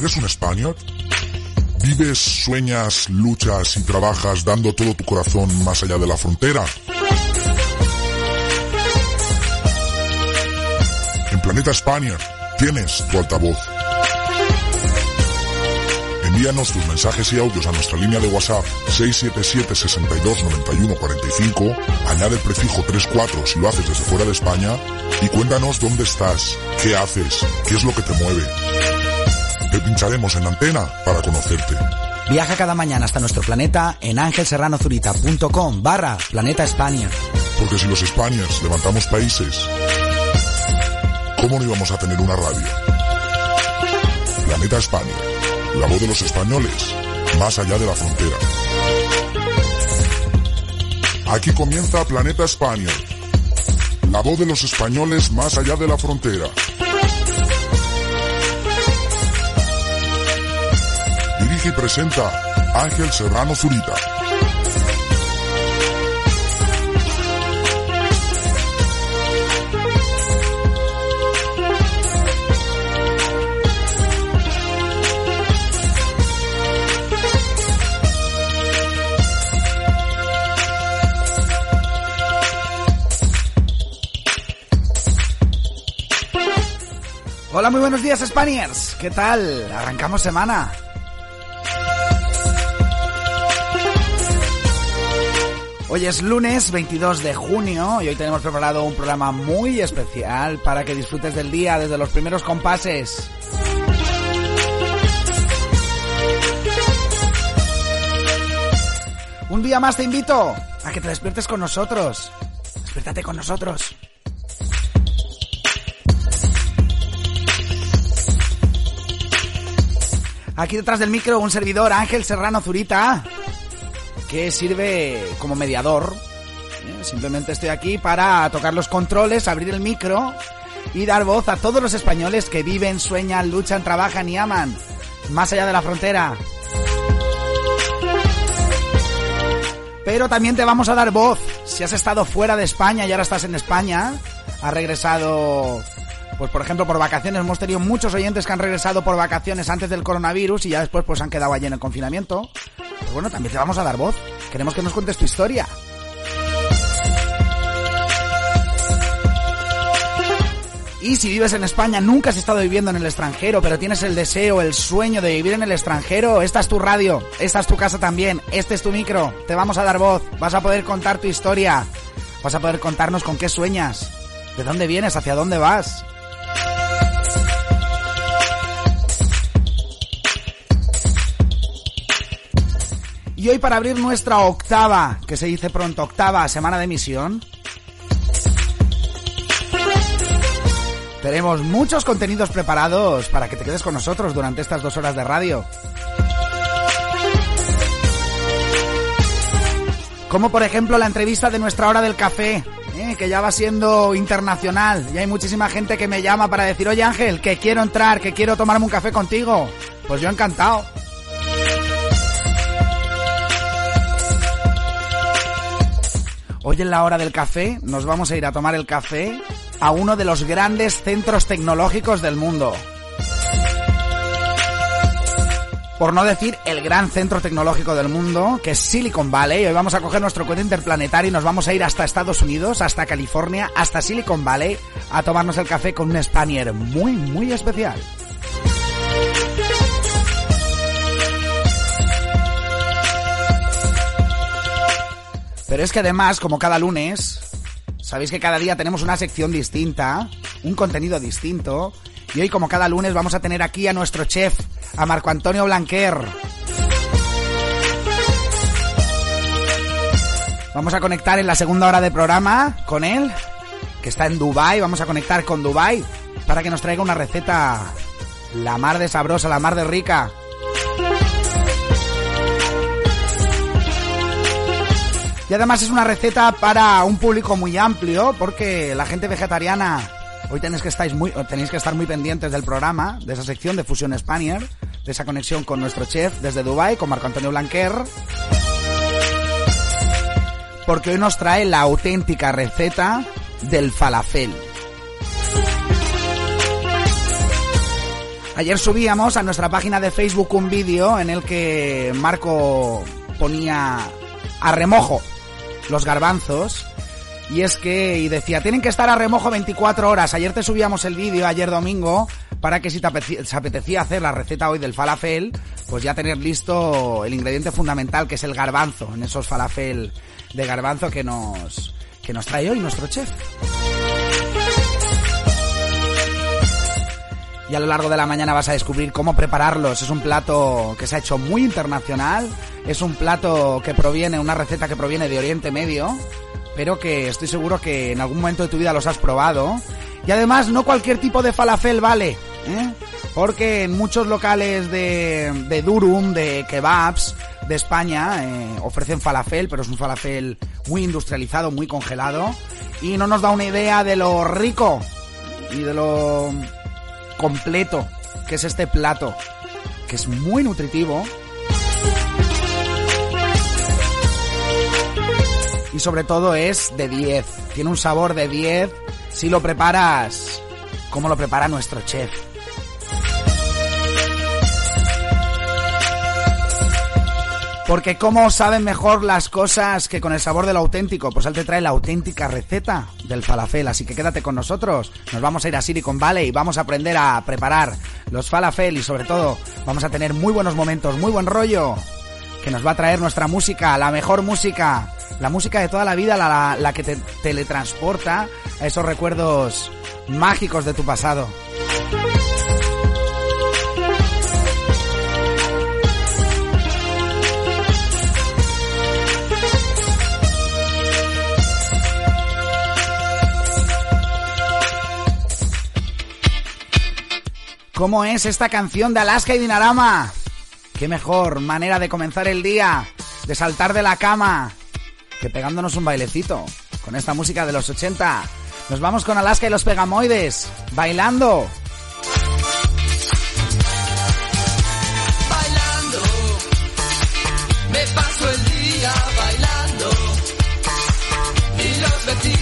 ¿Eres un español? ¿Vives, sueñas, luchas y trabajas dando todo tu corazón más allá de la frontera? En Planeta España tienes tu altavoz. Envíanos tus mensajes y audios a nuestra línea de WhatsApp 677 62 91 45, añade el prefijo 34 si lo haces desde fuera de España y cuéntanos dónde estás, qué haces, qué es lo que te mueve. Te pincharemos en antena para conocerte. Viaja cada mañana hasta nuestro planeta en angelserranozurita.com barra Planeta España. Porque si los Españas levantamos países, ¿cómo no íbamos a tener una radio? Planeta España, la voz de los españoles, más allá de la frontera. Aquí comienza Planeta España, la voz de los españoles más allá de la frontera. Dirige presenta Ángel Serrano Zurita. Hola, muy buenos días, Spaniards. ¿Qué tal? Arrancamos semana. Hoy es lunes 22 de junio y hoy tenemos preparado un programa muy especial para que disfrutes del día desde los primeros compases. Un día más te invito a que te despiertes con nosotros. Despiértate con nosotros. Aquí detrás del micro un servidor, Ángel Serrano Zurita, que sirve como mediador. ¿eh? Simplemente estoy aquí para tocar los controles, abrir el micro y dar voz a todos los españoles que viven, sueñan, luchan, trabajan y aman más allá de la frontera. Pero también te vamos a dar voz si has estado fuera de España y ahora estás en España, has regresado pues por ejemplo por vacaciones hemos tenido muchos oyentes que han regresado por vacaciones antes del coronavirus y ya después pues han quedado allí en el confinamiento. Pues bueno, también te vamos a dar voz. Queremos que nos cuentes tu historia. Y si vives en España, nunca has estado viviendo en el extranjero, pero tienes el deseo, el sueño de vivir en el extranjero, esta es tu radio, esta es tu casa también, este es tu micro, te vamos a dar voz, vas a poder contar tu historia, vas a poder contarnos con qué sueñas, de dónde vienes, hacia dónde vas. Y hoy para abrir nuestra octava, que se dice pronto octava semana de emisión, tenemos muchos contenidos preparados para que te quedes con nosotros durante estas dos horas de radio. Como por ejemplo la entrevista de nuestra hora del café, ¿eh? que ya va siendo internacional. Y hay muchísima gente que me llama para decir, oye Ángel, que quiero entrar, que quiero tomarme un café contigo. Pues yo encantado. Hoy en la hora del café nos vamos a ir a tomar el café a uno de los grandes centros tecnológicos del mundo. Por no decir el gran centro tecnológico del mundo, que es Silicon Valley. Hoy vamos a coger nuestro cohete interplanetario y nos vamos a ir hasta Estados Unidos, hasta California, hasta Silicon Valley, a tomarnos el café con un Spanier muy, muy especial. Pero es que además, como cada lunes, sabéis que cada día tenemos una sección distinta, un contenido distinto, y hoy como cada lunes vamos a tener aquí a nuestro chef, a Marco Antonio Blanquer. Vamos a conectar en la segunda hora de programa con él, que está en Dubai. Vamos a conectar con Dubai para que nos traiga una receta la mar de sabrosa, la mar de rica. Y además es una receta para un público muy amplio, porque la gente vegetariana, hoy tenéis que, estar muy pendientes del programa, de esa sección de Fusión Spanier, de esa conexión con nuestro chef desde Dubai, con Marco Antonio Blanquer. Porque hoy nos trae la auténtica receta del falafel. Ayer subíamos a nuestra página de Facebook un vídeo en el que Marco ponía a remojo los garbanzos y es que, y decía, tienen que estar a remojo 24 horas. Ayer te subíamos el vídeo, ayer domingo, para que si te apetecía hacer la receta hoy del falafel, pues ya tener listo el ingrediente fundamental que es el garbanzo, en esos falafel de garbanzo que nos, que nos trae hoy nuestro chef. Y a lo largo de la mañana vas a descubrir cómo prepararlos. Es un plato que se ha hecho muy internacional. Es un plato que proviene, una receta que proviene de Oriente Medio pero que estoy seguro que en algún momento de tu vida los has probado. Y además no cualquier tipo de falafel vale, ¿eh? porque en muchos locales de, de durum, de kebabs de España, eh, ofrecen falafel, pero es un falafel muy industrializado, muy congelado, y no nos da una idea de lo rico y de lo completo que es este plato, que es muy nutritivo y sobre todo es de 10. Tiene un sabor de 10 si lo preparas como lo prepara nuestro chef. Porque cómo saben mejor las cosas que con el sabor del auténtico, pues él te trae la auténtica receta del falafel, así que quédate con nosotros. Nos vamos a ir a Silicon Valley y vamos a aprender a preparar los falafel y sobre todo vamos a tener muy buenos momentos, muy buen rollo que nos va a traer nuestra música, la mejor música la música de toda la vida, la, que te teletransporta a esos recuerdos mágicos de tu pasado. ¿Cómo es esta canción de Alaska y Dinarama? Qué mejor manera de comenzar el día, de saltar de la cama, que pegándonos un bailecito con esta música de los 80. Nos vamos con Alaska y los Pegamoides, bailando. Bailando, me paso el día bailando y los vecinos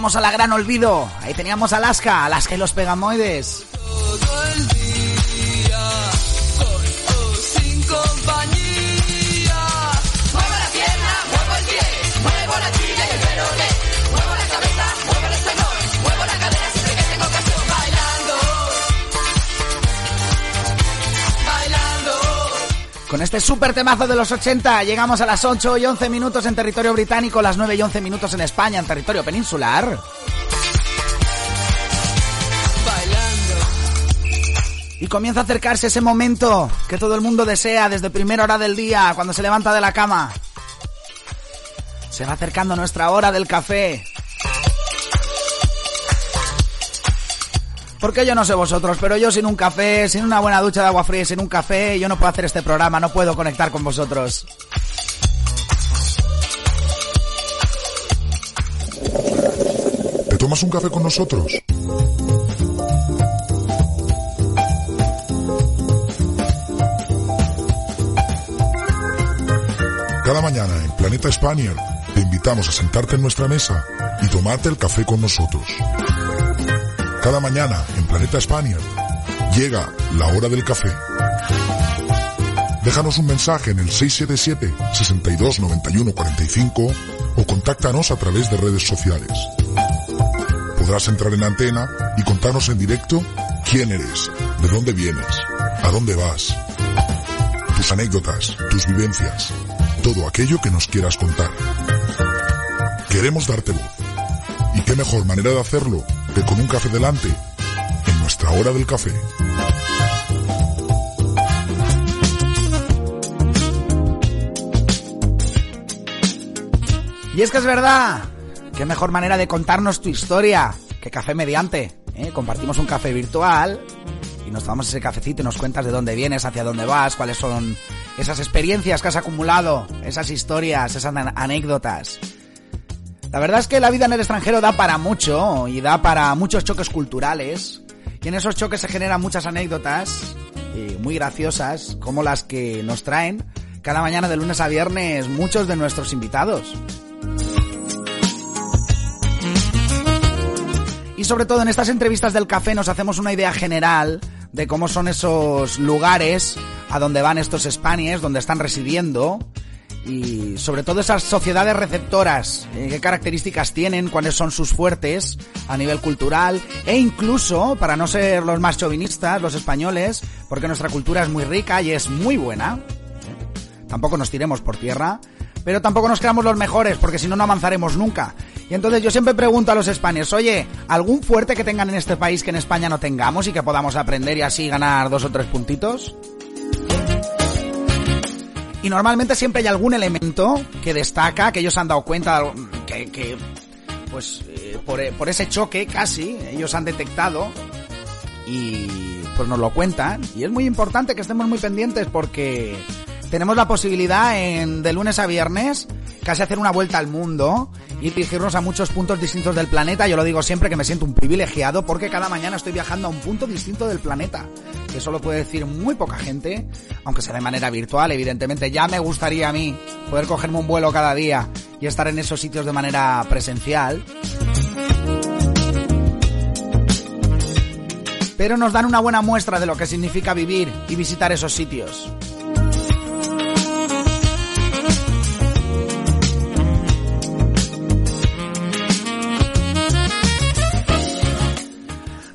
teníamos a la gran olvido. Ahí teníamos a Alaska, Alaska y los Pegamoides. Con este super temazo de los 80 llegamos a las 8 y 11 minutos en territorio británico, las 9 y 11 minutos en España, en territorio peninsular. Bailando, Y comienza a acercarse ese momento que todo el mundo desea desde primera hora del día, cuando se levanta de la cama. Se va acercando nuestra hora del café. Porque yo no sé vosotros, pero yo sin un café, sin una buena ducha de agua fría, sin un café, yo no puedo hacer este programa, no puedo conectar con vosotros. ¿Te tomas un café con nosotros? Cada mañana en Planeta Spaniard te invitamos a sentarte en nuestra mesa y tomarte el café con nosotros. Cada mañana en Planeta Spaniard llega la hora del café. Déjanos un mensaje en el 677 62 91 45 o contáctanos a través de redes sociales. Podrás entrar en antena y contarnos en directo quién eres, de dónde vienes, a dónde vas, tus anécdotas, tus vivencias, todo aquello que nos quieras contar. Queremos darte voz. ¿Y qué mejor manera de hacerlo con un café delante en nuestra hora del café? Y es que es verdad. Qué mejor manera de contarnos tu historia que café mediante. ¿eh? Compartimos un café virtual y nos tomamos ese cafecito y nos cuentas de dónde vienes, hacia dónde vas, cuáles son esas experiencias que has acumulado, esas historias, esas an- anécdotas. La verdad es que la vida en el extranjero da para mucho y da para muchos choques culturales. Y en esos choques se generan muchas anécdotas eh, muy graciosas, como las que nos traen cada mañana de lunes a viernes muchos de nuestros invitados. Y sobre todo en estas entrevistas del café nos hacemos una idea general de cómo son esos lugares a donde van estos Spanies, donde están residiendo. Y sobre todo esas sociedades receptoras, eh, qué características tienen, cuáles son sus fuertes a nivel cultural e incluso, para no ser los más chauvinistas, los españoles, porque nuestra cultura es muy rica y es muy buena. Tampoco nos tiremos por tierra, pero tampoco nos creamos los mejores, porque si no, no avanzaremos nunca. Y entonces yo siempre pregunto a los españoles, oye, ¿algún fuerte que tengan en este país que en España no tengamos y que podamos aprender y así ganar dos o tres puntitos? Y normalmente siempre hay algún elemento que destaca, que ellos han dado cuenta, que, que pues eh, por, por ese choque casi, ellos han detectado y pues nos lo cuentan. Y es muy importante que estemos muy pendientes porque tenemos la posibilidad en, de lunes a viernes casi hacer una vuelta al mundo y dirigirnos a muchos puntos distintos del planeta. Yo lo digo siempre que me siento un privilegiado porque cada mañana estoy viajando a un punto distinto del planeta. Que eso lo puede decir muy poca gente, aunque sea de manera virtual, evidentemente. Ya me gustaría a mí poder cogerme un vuelo cada día y estar en esos sitios de manera presencial. Pero nos dan una buena muestra de lo que significa vivir y visitar esos sitios.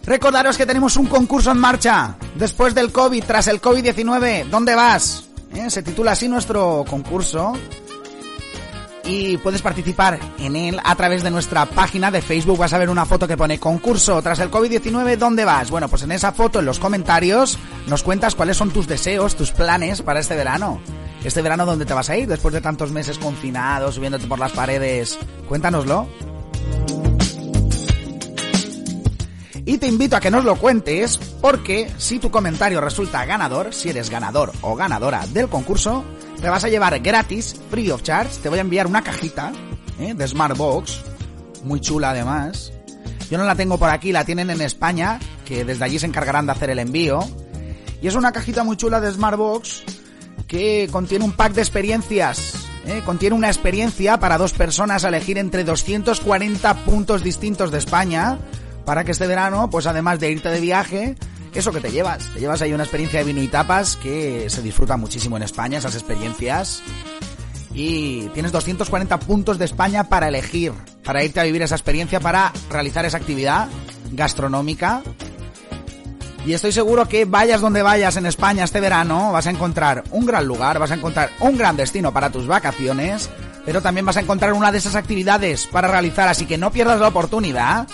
Recordaros que tenemos un concurso en marcha. Después del COVID, tras el COVID-19, ¿dónde vas? ¿Eh? Se titula así nuestro concurso. Y puedes participar en él a través de nuestra página de Facebook. Vas a ver una foto que pone concurso tras el COVID-19, ¿dónde vas? Bueno, pues en esa foto, en los comentarios, nos cuentas cuáles son tus deseos, tus planes para este verano. Este verano, ¿dónde te vas a ir después de tantos meses confinados, subiéndote por las paredes? Cuéntanoslo. Y te invito a que nos lo cuentes porque si tu comentario resulta ganador, si eres ganador o ganadora del concurso, te vas a llevar gratis, free of charge, te voy a enviar una cajita ¿eh? de Smartbox, muy chula además. Yo no la tengo por aquí, la tienen en España, que desde allí se encargarán de hacer el envío. Y es una cajita muy chula de Smartbox que contiene un pack de experiencias ¿eh? contiene una experiencia para dos personas a elegir entre 240 puntos distintos de España para que este verano, pues además de irte de viaje, eso que te llevas, te llevas ahí una experiencia de vino y tapas que se disfruta muchísimo en España, esas experiencias. Y tienes 240 puntos de España para elegir, para irte a vivir esa experiencia, para realizar esa actividad gastronómica. Y estoy seguro que vayas donde vayas en España este verano, vas a encontrar un gran lugar, vas a encontrar un gran destino para tus vacaciones, pero también vas a encontrar una de esas actividades para realizar, así que no pierdas la oportunidad.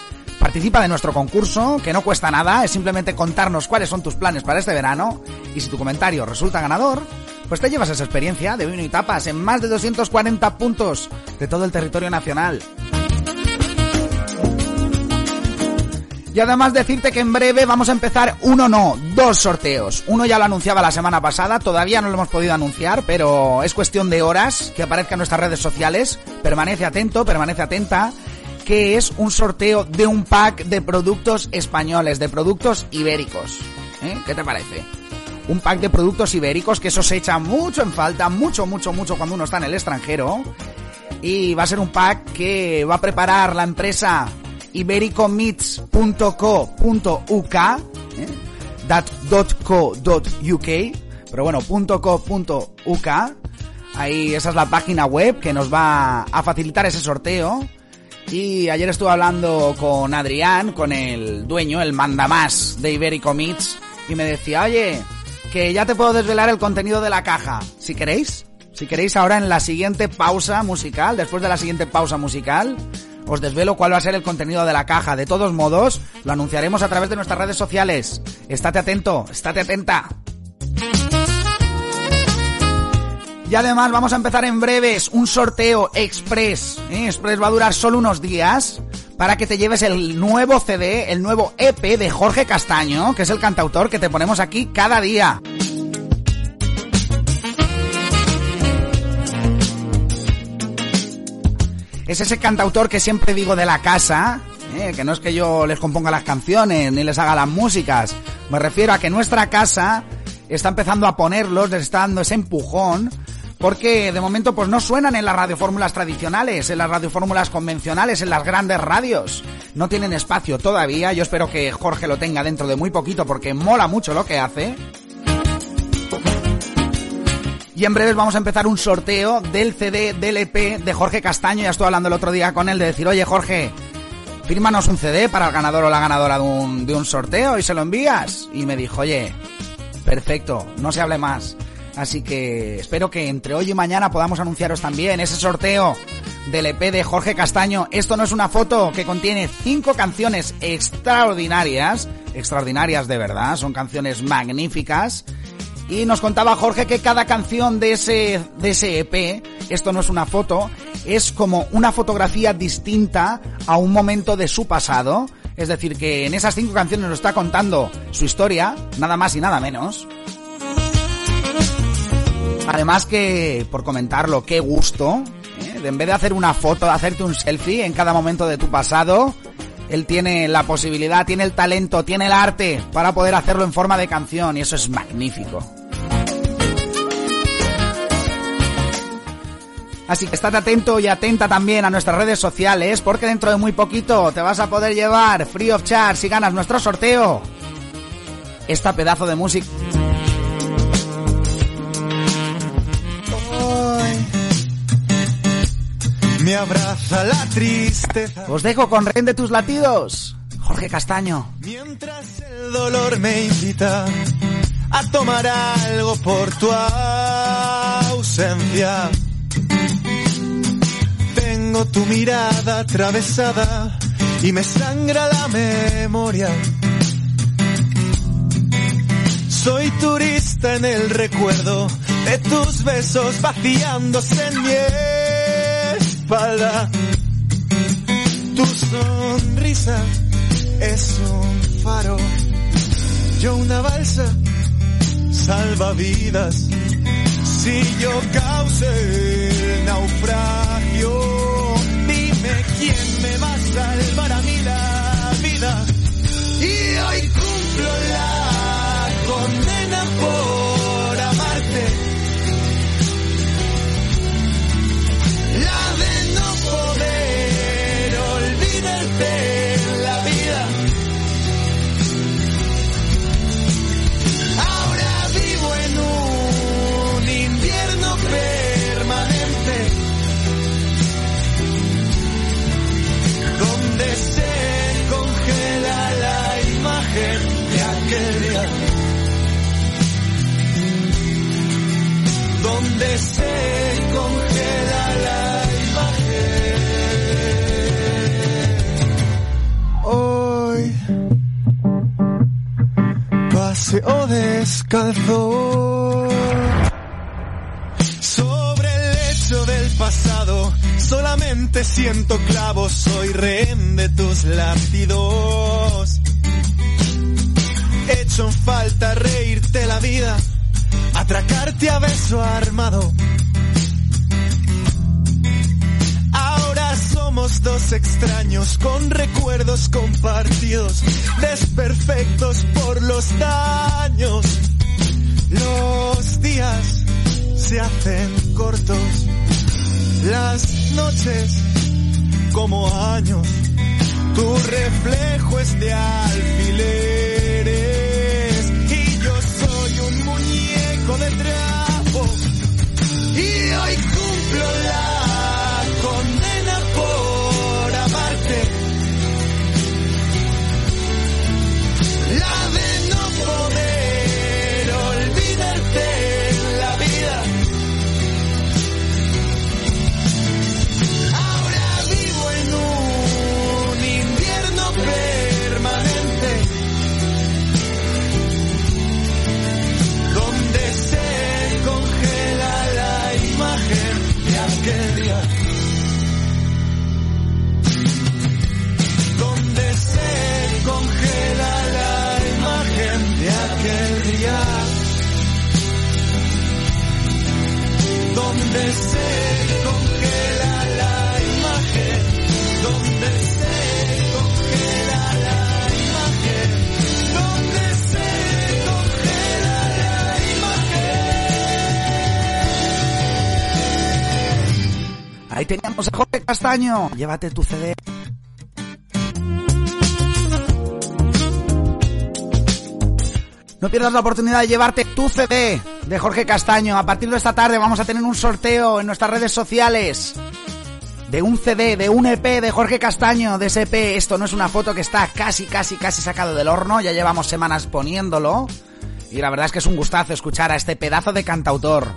Participa de nuestro concurso, que no cuesta nada, es simplemente contarnos cuáles son tus planes para este verano, y si tu comentario resulta ganador, pues te llevas esa experiencia de vino y tapas en más de 240 puntos de todo el territorio nacional. Y además decirte que en breve vamos a empezar uno no, dos sorteos. Uno ya lo anunciaba la semana pasada, todavía no lo hemos podido anunciar, pero es cuestión de horas que aparezca en nuestras redes sociales. Permanece atento, permanece atenta, que es un sorteo de un pack de productos españoles, de productos ibéricos. ¿Eh? ¿Qué te parece? Un pack de productos ibéricos que eso se echa mucho en falta, mucho, mucho, mucho cuando uno está en el extranjero. Y va a ser un pack que va a preparar la empresa ibericomeats.co.uk ¿eh? .co.uk pero bueno, .co.uk ahí esa es la página web que nos va a facilitar ese sorteo y ayer estuve hablando con Adrián, con el dueño, el mandamás de Iberico Meats y me decía, oye, que ya te puedo desvelar el contenido de la caja, si queréis. Si queréis ahora en la siguiente pausa musical, después de la siguiente pausa musical, os desvelo cuál va a ser el contenido de la caja. De todos modos, lo anunciaremos a través de nuestras redes sociales. Estate atento, estate atenta. Y además vamos a empezar en breves un sorteo express. ¿eh? Express va a durar solo unos días para que te lleves el nuevo CD, el nuevo EP de Jorge Castaño, que es el cantautor que te ponemos aquí cada día. Es ese cantautor que siempre digo de la casa, ¿eh? que no es que yo les componga las canciones ni les haga las músicas. Me refiero a que nuestra casa está empezando a ponerlos, les está dando ese empujón, porque de momento pues no suenan en las radiofórmulas tradicionales, en las radiofórmulas convencionales, en las grandes radios. No tienen espacio todavía, yo espero que Jorge lo tenga dentro de muy poquito porque mola mucho lo que hace. Y en breves vamos a empezar un sorteo del CD del EP de Jorge Castaño. Ya estuve hablando el otro día con él de decir, oye Jorge, fírmanos un CD para el ganador o la ganadora de un, de un sorteo y se lo envías. Y me dijo, oye, perfecto, no se hable más. Así que espero que entre hoy y mañana podamos anunciaros también ese sorteo del EP de Jorge Castaño. Esto no es una foto que contiene cinco canciones extraordinarias, extraordinarias de verdad, son canciones magníficas. Y nos contaba Jorge que cada canción de ese, de ese EP, esto no es una foto, es como una fotografía distinta a un momento de su pasado. Es decir, que en esas cinco canciones nos está contando su historia, nada más y nada menos. Además que, por comentarlo, qué gusto, ¿eh? en vez de hacer una foto, de hacerte un selfie en cada momento de tu pasado, él tiene la posibilidad, tiene el talento, tiene el arte para poder hacerlo en forma de canción y eso es magnífico. Así que estate atento y atenta también a nuestras redes sociales porque dentro de muy poquito te vas a poder llevar free of charge si ganas nuestro sorteo. Esta pedazo de música. Abraza la tristeza. Os dejo con Ren de tus latidos. Jorge Castaño. Mientras el dolor me invita a tomar algo por tu ausencia. Tengo tu mirada atravesada y me sangra la memoria. Soy turista en el recuerdo de tus besos vaciándose en mi Tu sonrisa es un faro, yo una balsa salvavidas. Si yo causé el naufragio, dime quién me va a salvar a mí donde se congela la imagen. Hoy paseo descalzo sobre el lecho del pasado. Solamente siento clavos, soy rehén de tus latidos. Hecho en falta reírte la vida, atracarte a beso armado. Ahora somos dos extraños con recuerdos compartidos, desperfectos por los daños. Los días se hacen cortos, las noches como años. Tu reflejo es de alfileres muñeco de trapo. Y hoy cumplo la Ahí teníamos a Jorge Castaño. Llévate tu CD. No pierdas la oportunidad de llevarte tu CD de Jorge Castaño. A partir de esta tarde vamos a tener un sorteo en nuestras redes sociales de un CD, de un EP de Jorge Castaño, de ese EP. Esto no es una foto que está casi, casi, casi sacado del horno. Ya llevamos semanas poniéndolo. Y la verdad es que es un gustazo escuchar a este pedazo de cantautor.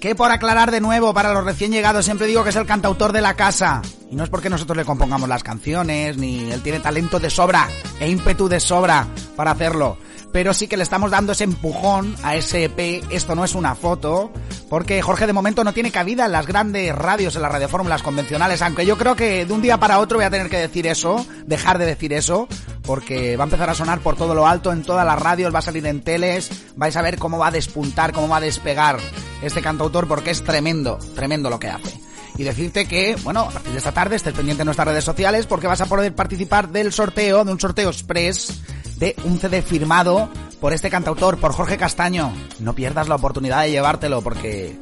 Que por aclarar de nuevo, para los recién llegados, siempre digo que es el cantautor de la casa. Y no es porque nosotros le compongamos las canciones, ni él tiene talento de sobra e ímpetu de sobra para hacerlo. Pero sí que le estamos dando ese empujón a ese EP. Esto no es una foto, porque Jorge de momento no tiene cabida en las grandes radios, en las radiofórmulas convencionales. Aunque yo creo que de un día para otro voy a tener que decir eso, dejar de decir eso, porque va a empezar a sonar por todo lo alto en todas las radios, va a salir en teles, vais a ver cómo va a despuntar, cómo va a despegar este cantautor, porque es tremendo, tremendo lo que hace. Y decirte que, bueno, a partir de esta tarde estés pendiente en nuestras redes sociales porque vas a poder participar del sorteo, de un sorteo express de un CD firmado por este cantautor, por Jorge Castaño. No pierdas la oportunidad de llevártelo porque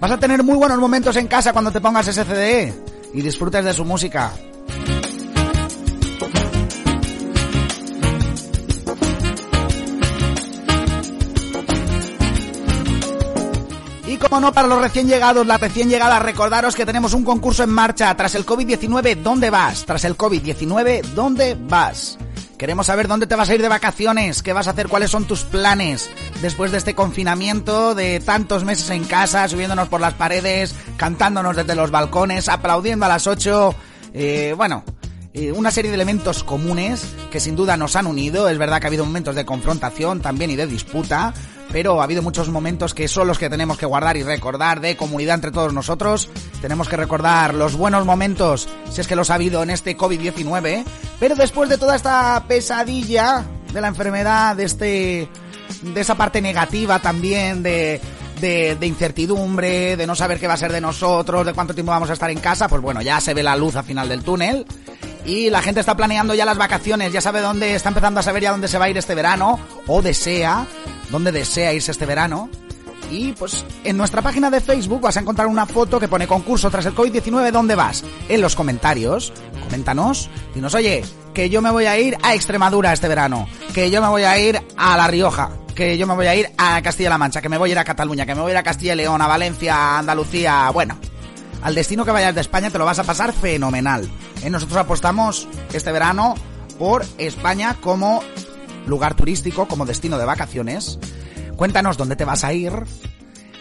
vas a tener muy buenos momentos en casa cuando te pongas ese CD y disfrutes de su música. Y como no, para los recién llegados, las recién llegadas, recordaros que tenemos un concurso en marcha. Tras el COVID-19, ¿dónde vas? Tras el COVID-19, ¿dónde vas? Queremos saber dónde te vas a ir de vacaciones, qué vas a hacer, cuáles son tus planes después de este confinamiento de tantos meses en casa, subiéndonos por las paredes, cantándonos desde los balcones, aplaudiendo a las 8. Eh, bueno, eh, una serie de elementos comunes que sin duda nos han unido. Es verdad que ha habido momentos de confrontación también y de disputa, pero ha habido muchos momentos que son los que tenemos que guardar y recordar de comunidad entre todos nosotros. Tenemos que recordar los buenos momentos, si es que los ha habido en este COVID-19, pero después de toda esta pesadilla de la enfermedad, de este de esa parte negativa también de de, de, incertidumbre, de no saber qué va a ser de nosotros, de cuánto tiempo vamos a estar en casa, pues bueno, ya se ve la luz al final del túnel. Y la gente está planeando ya las vacaciones, ya sabe dónde, está empezando a saber ya dónde se va a ir este verano, o desea, dónde desea irse este verano. Y pues en nuestra página de Facebook vas a encontrar una foto que pone concurso tras el COVID-19, ¿dónde vas? En los comentarios, coméntanos, dinos, oye, que yo me voy a ir a Extremadura este verano, que yo me voy a ir a La Rioja, que yo me voy a ir a Castilla-La Mancha, que me voy a ir a Cataluña, que me voy a ir a Castilla y León, a Valencia, a Andalucía, bueno, al destino que vayas de España te lo vas a pasar fenomenal. ¿eh? Nosotros apostamos este verano por España como lugar turístico, como destino de vacaciones. Cuéntanos dónde te vas a ir.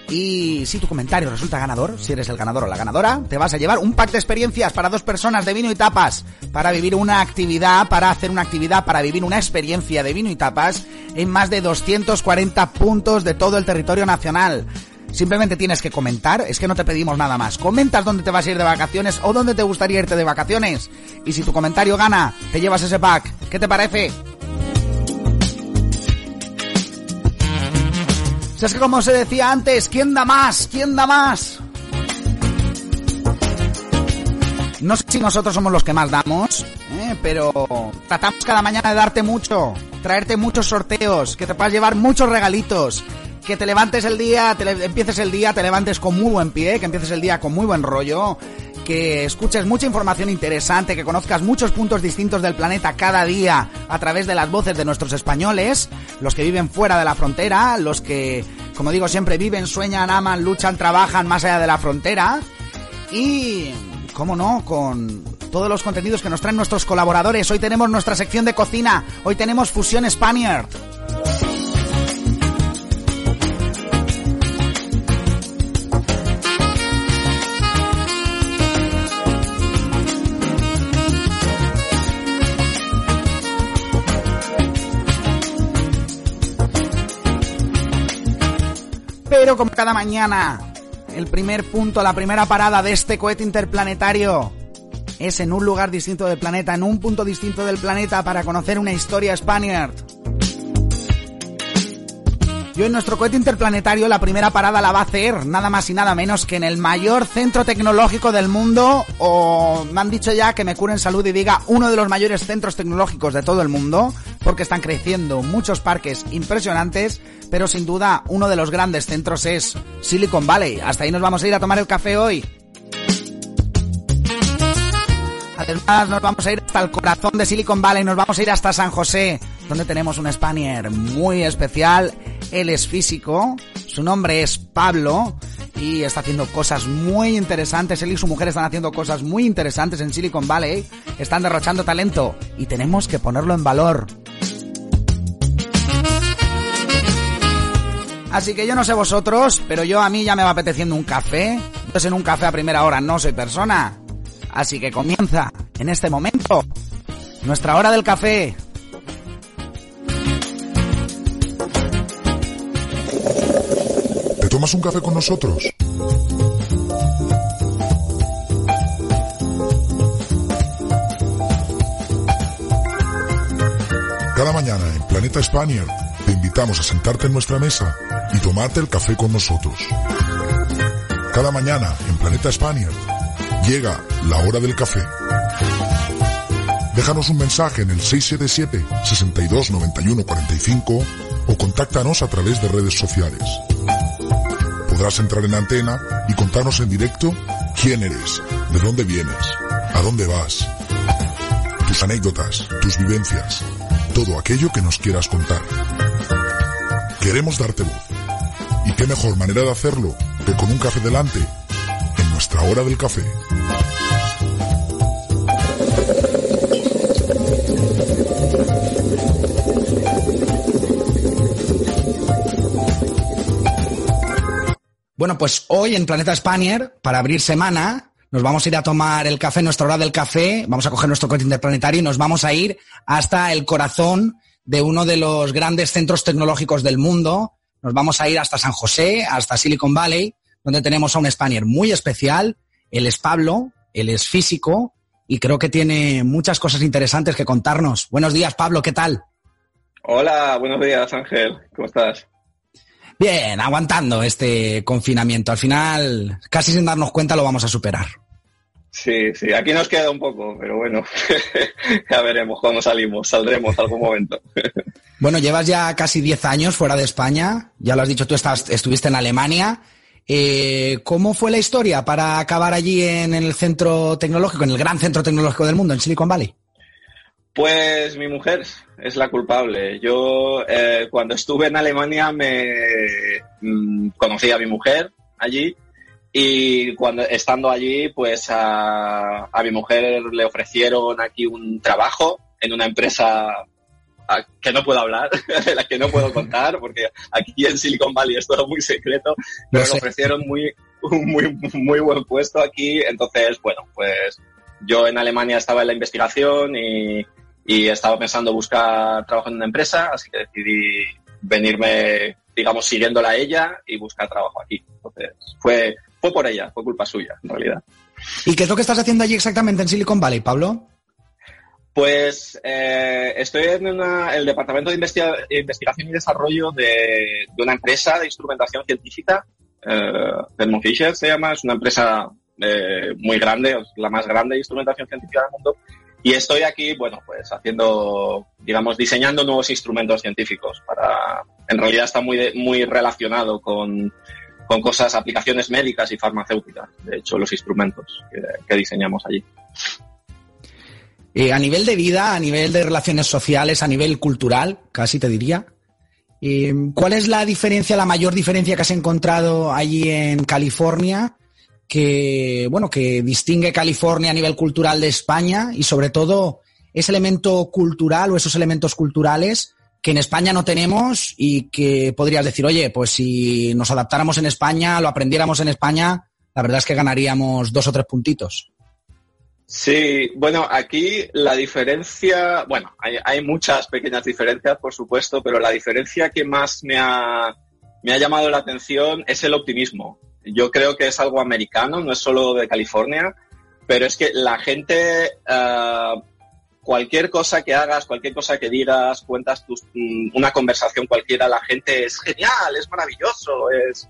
Y si tu comentario resulta ganador, si eres el ganador o la ganadora, te vas a llevar un pack de experiencias para dos personas de vino y tapas, para vivir una actividad, para hacer una actividad, para vivir una experiencia de vino y tapas en más de 240 puntos de todo el territorio nacional. Simplemente tienes que comentar, es que no te pedimos nada más. Comentas dónde te vas a ir de vacaciones o dónde te gustaría irte de vacaciones. Y si tu comentario gana, te llevas ese pack. ¿Qué te parece? Si es que como se decía antes, ¿quién da más? ¿Quién da más? No sé si nosotros somos los que más damos, ¿eh? pero tratamos cada mañana de darte mucho, traerte muchos sorteos, que te puedas llevar muchos regalitos, que te levantes el día, te le- empieces el día, te levantes con muy buen pie, que empieces el día con muy buen rollo, que escuches mucha información interesante, que conozcas muchos puntos distintos del planeta cada día a través de las voces de nuestros españoles, los que viven fuera de la frontera, los que, como digo siempre, viven, sueñan, aman, luchan, trabajan más allá de la frontera y, cómo no, con todos los contenidos que nos traen nuestros colaboradores. Hoy tenemos nuestra sección de cocina, hoy tenemos Fusión Spaniard. Como cada mañana, el primer punto, la primera parada de este cohete interplanetario es en un lugar distinto del planeta, en un punto distinto del planeta para conocer una historia Spaniard. Y en nuestro cohete interplanetario la primera parada la va a hacer nada más y nada menos que en el mayor centro tecnológico del mundo, o me han dicho ya que me curen salud y diga uno de los mayores centros tecnológicos de todo el mundo, porque están creciendo muchos parques impresionantes, pero sin duda uno de los grandes centros es Silicon Valley. Hasta ahí nos vamos a ir a tomar el café hoy. Además, nos vamos a ir hasta el corazón de Silicon Valley, nos vamos a ir hasta San José, donde tenemos un Spanier muy especial. Él es físico, su nombre es Pablo y está haciendo cosas muy interesantes. Él y su mujer están haciendo cosas muy interesantes en Silicon Valley, están derrochando talento y tenemos que ponerlo en valor. Así que yo no sé vosotros, pero yo a mí ya me va apeteciendo un café. Entonces en un café a primera hora no soy persona. Así que comienza en este momento nuestra hora del café. ¿Te tomas un café con nosotros? Cada mañana en Planeta Spaniard te invitamos a sentarte en nuestra mesa y tomarte el café con nosotros. Cada mañana en Planeta Spaniard llega la hora del café. Déjanos un mensaje en el 677 62 91 45 o contáctanos a través de redes sociales. Podrás entrar en antena y contarnos en directo quién eres, de dónde vienes, a dónde vas, tus anécdotas, tus vivencias, todo aquello que nos quieras contar. Queremos darte voz. ¿Y qué mejor manera de hacerlo que con un café delante nuestra hora del café? Bueno, pues hoy en Planeta Spanier, para abrir semana, nos vamos a ir a tomar el café, nuestra hora del café, vamos a coger nuestro cohete interplanetario y nos vamos a ir hasta el corazón de uno de los grandes centros tecnológicos del mundo. Nos vamos a ir hasta San José, hasta Silicon Valley, donde tenemos a un Spanier muy especial. Él es Pablo, él es físico y creo que tiene muchas cosas interesantes que contarnos. Buenos días, Pablo, ¿qué tal? Hola, buenos días Ángel, ¿cómo estás? Bien, aguantando este confinamiento. Al final, casi sin darnos cuenta, lo vamos a superar. Sí, sí, aquí nos queda un poco, pero bueno, ya veremos cuando salimos, saldremos algún momento. Bueno, llevas ya casi 10 años fuera de España, ya lo has dicho, tú estás, estuviste en Alemania. Eh, ¿Cómo fue la historia para acabar allí en el centro tecnológico, en el gran centro tecnológico del mundo, en Silicon Valley? Pues mi mujer es la culpable. Yo eh, cuando estuve en Alemania me mm, conocí a mi mujer allí y cuando estando allí pues a, a mi mujer le ofrecieron aquí un trabajo en una empresa a- que no puedo hablar, de la que no puedo contar, porque aquí en Silicon Valley es todo muy secreto, pero me ofrecieron muy, un muy, muy buen puesto aquí, entonces, bueno, pues yo en Alemania estaba en la investigación y, y estaba pensando buscar trabajo en una empresa, así que decidí venirme, digamos, siguiéndola a ella y buscar trabajo aquí. Entonces, fue, fue por ella, fue culpa suya, en realidad. ¿Y qué es lo que estás haciendo allí exactamente en Silicon Valley, Pablo? Pues eh, estoy en una- el departamento de investiga- investigación y desarrollo de, una empresa de instrumentación científica, eh, Thermo Fisher se llama, es una empresa eh, muy grande, la más grande de instrumentación científica del mundo. Y estoy aquí, bueno, pues haciendo, digamos, diseñando nuevos instrumentos científicos para, en realidad está muy, muy relacionado con, con cosas, aplicaciones médicas y farmacéuticas, de hecho, los instrumentos que diseñamos allí. Eh, a nivel de vida, a nivel de relaciones sociales, a nivel cultural, casi te diría. eh, ¿Cuál es la diferencia, la mayor diferencia que has encontrado allí en California? Que, bueno, que distingue California a nivel cultural de España y sobre todo ese elemento cultural o esos elementos culturales que en España no tenemos y que podrías decir, oye, pues si nos adaptáramos en España, lo aprendiéramos en España, la verdad es que ganaríamos dos o tres puntitos. Sí, bueno, aquí la diferencia, bueno, hay, hay muchas pequeñas diferencias, por supuesto, pero la diferencia que más me ha, me ha llamado la atención es el optimismo. Yo creo que es algo americano, no es solo de California, pero es que la gente, ah, cualquier cosa que hagas, cualquier cosa que digas, cuentas mm, una conversación cualquiera, la gente es genial, es maravilloso, es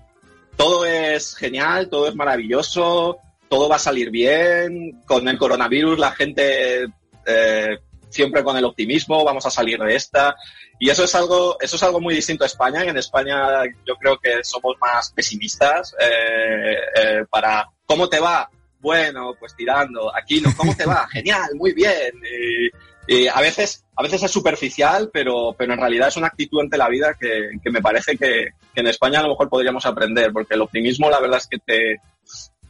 todo es genial, todo es maravilloso, todo va a salir bien. Con el coronavirus la gente eh, siempre con el optimismo, vamos a salir de esta. Y eso es algo, eso es algo muy distinto a España. En España yo creo que somos más pesimistas eh, eh, para ¿cómo te va? Bueno, pues tirando. Aquí no, ¿cómo te va? Genial, muy bien. Y, y a veces, a veces es superficial, pero, pero en realidad es una actitud ante la vida que, que me parece que, que en España a lo mejor podríamos aprender, porque el optimismo la verdad es que te,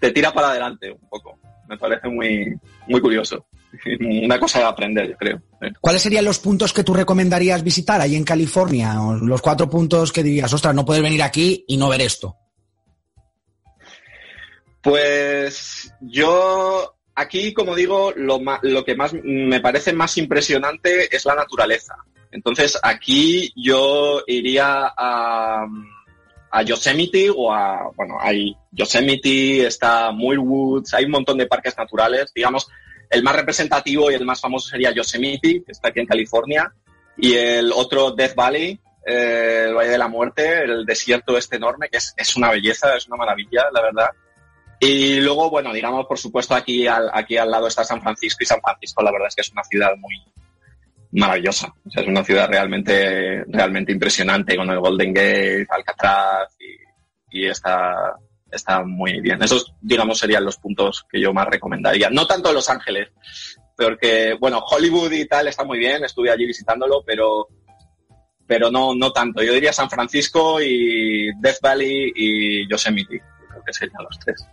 te tira para adelante un poco. Me parece muy, muy curioso. Una cosa de aprender, yo creo. ¿Cuáles serían los puntos que tú recomendarías visitar ahí en California? Los cuatro puntos que dirías, ostras, no puedes venir aquí y no ver esto. Pues yo aquí, como digo, lo, lo que más me parece más impresionante es la naturaleza. Entonces aquí yo iría a, a Yosemite o a, bueno, hay Yosemite, está Muir Woods, hay un montón de parques naturales. Digamos, el más representativo y el más famoso sería Yosemite, que está aquí en California, y el otro Death Valley, eh, el Valle de la Muerte, el desierto este enorme, que es, es una belleza, es una maravilla, la verdad. Y luego, bueno, digamos, por supuesto, aquí al, aquí al lado está San Francisco y San Francisco, la verdad es que es una ciudad muy maravillosa. O sea, es una ciudad realmente, realmente impresionante con el Golden Gate, Alcatraz y, está, está muy bien. Esos, digamos, serían los puntos que yo más recomendaría. No tanto Los Ángeles, porque, bueno, Hollywood y tal está muy bien, estuve allí visitándolo, pero, pero no, no tanto. Yo diría San Francisco y Death Valley y Yosemite. Creo que serían los tres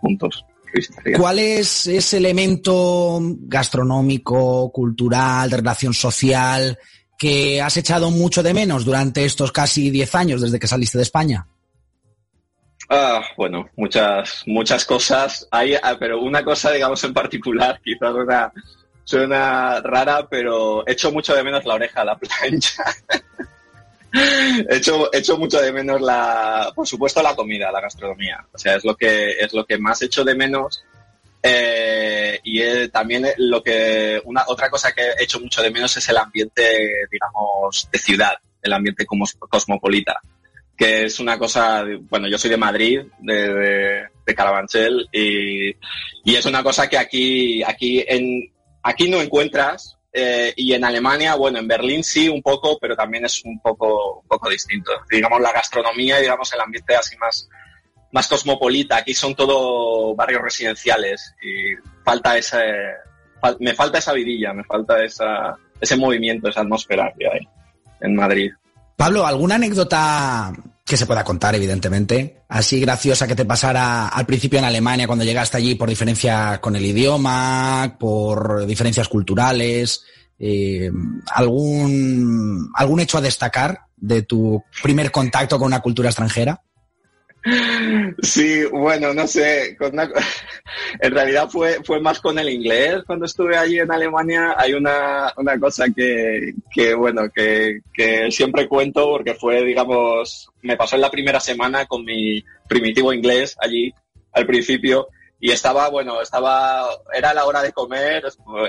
puntos. ¿Cuál es ese elemento gastronómico, cultural, de relación social que has echado mucho de menos durante estos casi 10 años desde que saliste de España? Ah, bueno, muchas, muchas cosas. Hay, ah, pero una cosa, digamos, en particular, quizás suena, suena rara, pero echo mucho de menos la oreja a la plancha. echo, echo mucho de menos la, por supuesto, la comida, la gastronomía. O sea, es lo que, es lo que más echo de menos. Eh, y también lo que, una, otra cosa que echo mucho de menos es el ambiente, digamos, de ciudad, el ambiente como cosmopolita que es una cosa, bueno, yo soy de Madrid, de, de, de Carabanchel, y, y, es una cosa que aquí, aquí, en, aquí no encuentras, eh, y en Alemania, bueno, en Berlín sí un poco, pero también es un poco, un poco distinto. Digamos, la gastronomía, digamos, el ambiente así más, más cosmopolita, aquí son todo barrios residenciales, y falta ese, me falta esa vidilla, me falta esa, ese movimiento, esa atmósfera que hay en Madrid. Pablo, ¿alguna anécdota que se pueda contar, evidentemente, así graciosa que te pasara al principio en Alemania cuando llegaste allí por diferencia con el idioma, por diferencias culturales, eh, algún, algún hecho a destacar de tu primer contacto con una cultura extranjera. Sí, bueno, no sé. Con una... En realidad fue, fue más con el inglés. Cuando estuve allí en Alemania hay una, una cosa que, que bueno, que, que siempre cuento porque fue, digamos, me pasó en la primera semana con mi primitivo inglés allí al principio y estaba, bueno, estaba, era la hora de comer,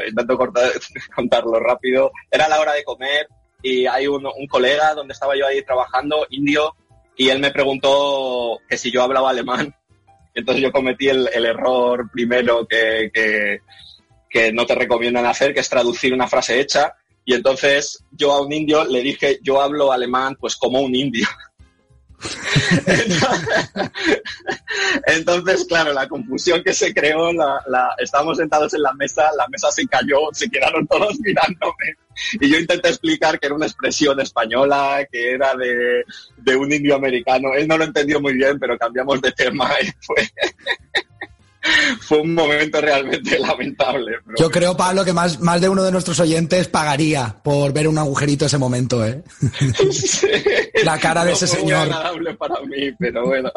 intento cortar, contarlo rápido, era la hora de comer y hay un, un colega donde estaba yo ahí trabajando, indio, y él me preguntó que si yo hablaba alemán. Entonces yo cometí el, error primero que, que, no te recomiendan hacer, que es traducir una frase hecha. Y entonces yo a un indio le dije, yo hablo alemán pues como un indio. Entonces, claro, la confusión que se creó, estábamos sentados en la mesa, la mesa se cayó, se quedaron todos mirándome. Y yo intenté explicar que era una expresión española, que era de, de un indio americano. Él no lo entendió muy bien, pero cambiamos de tema y fue... fue un momento realmente lamentable. Pero... Yo creo, Pablo, que más, más de uno de nuestros oyentes pagaría por ver un agujerito ese momento, ¿eh? Sí. La cara de No ese fue muy señor. agradable para mí, pero bueno.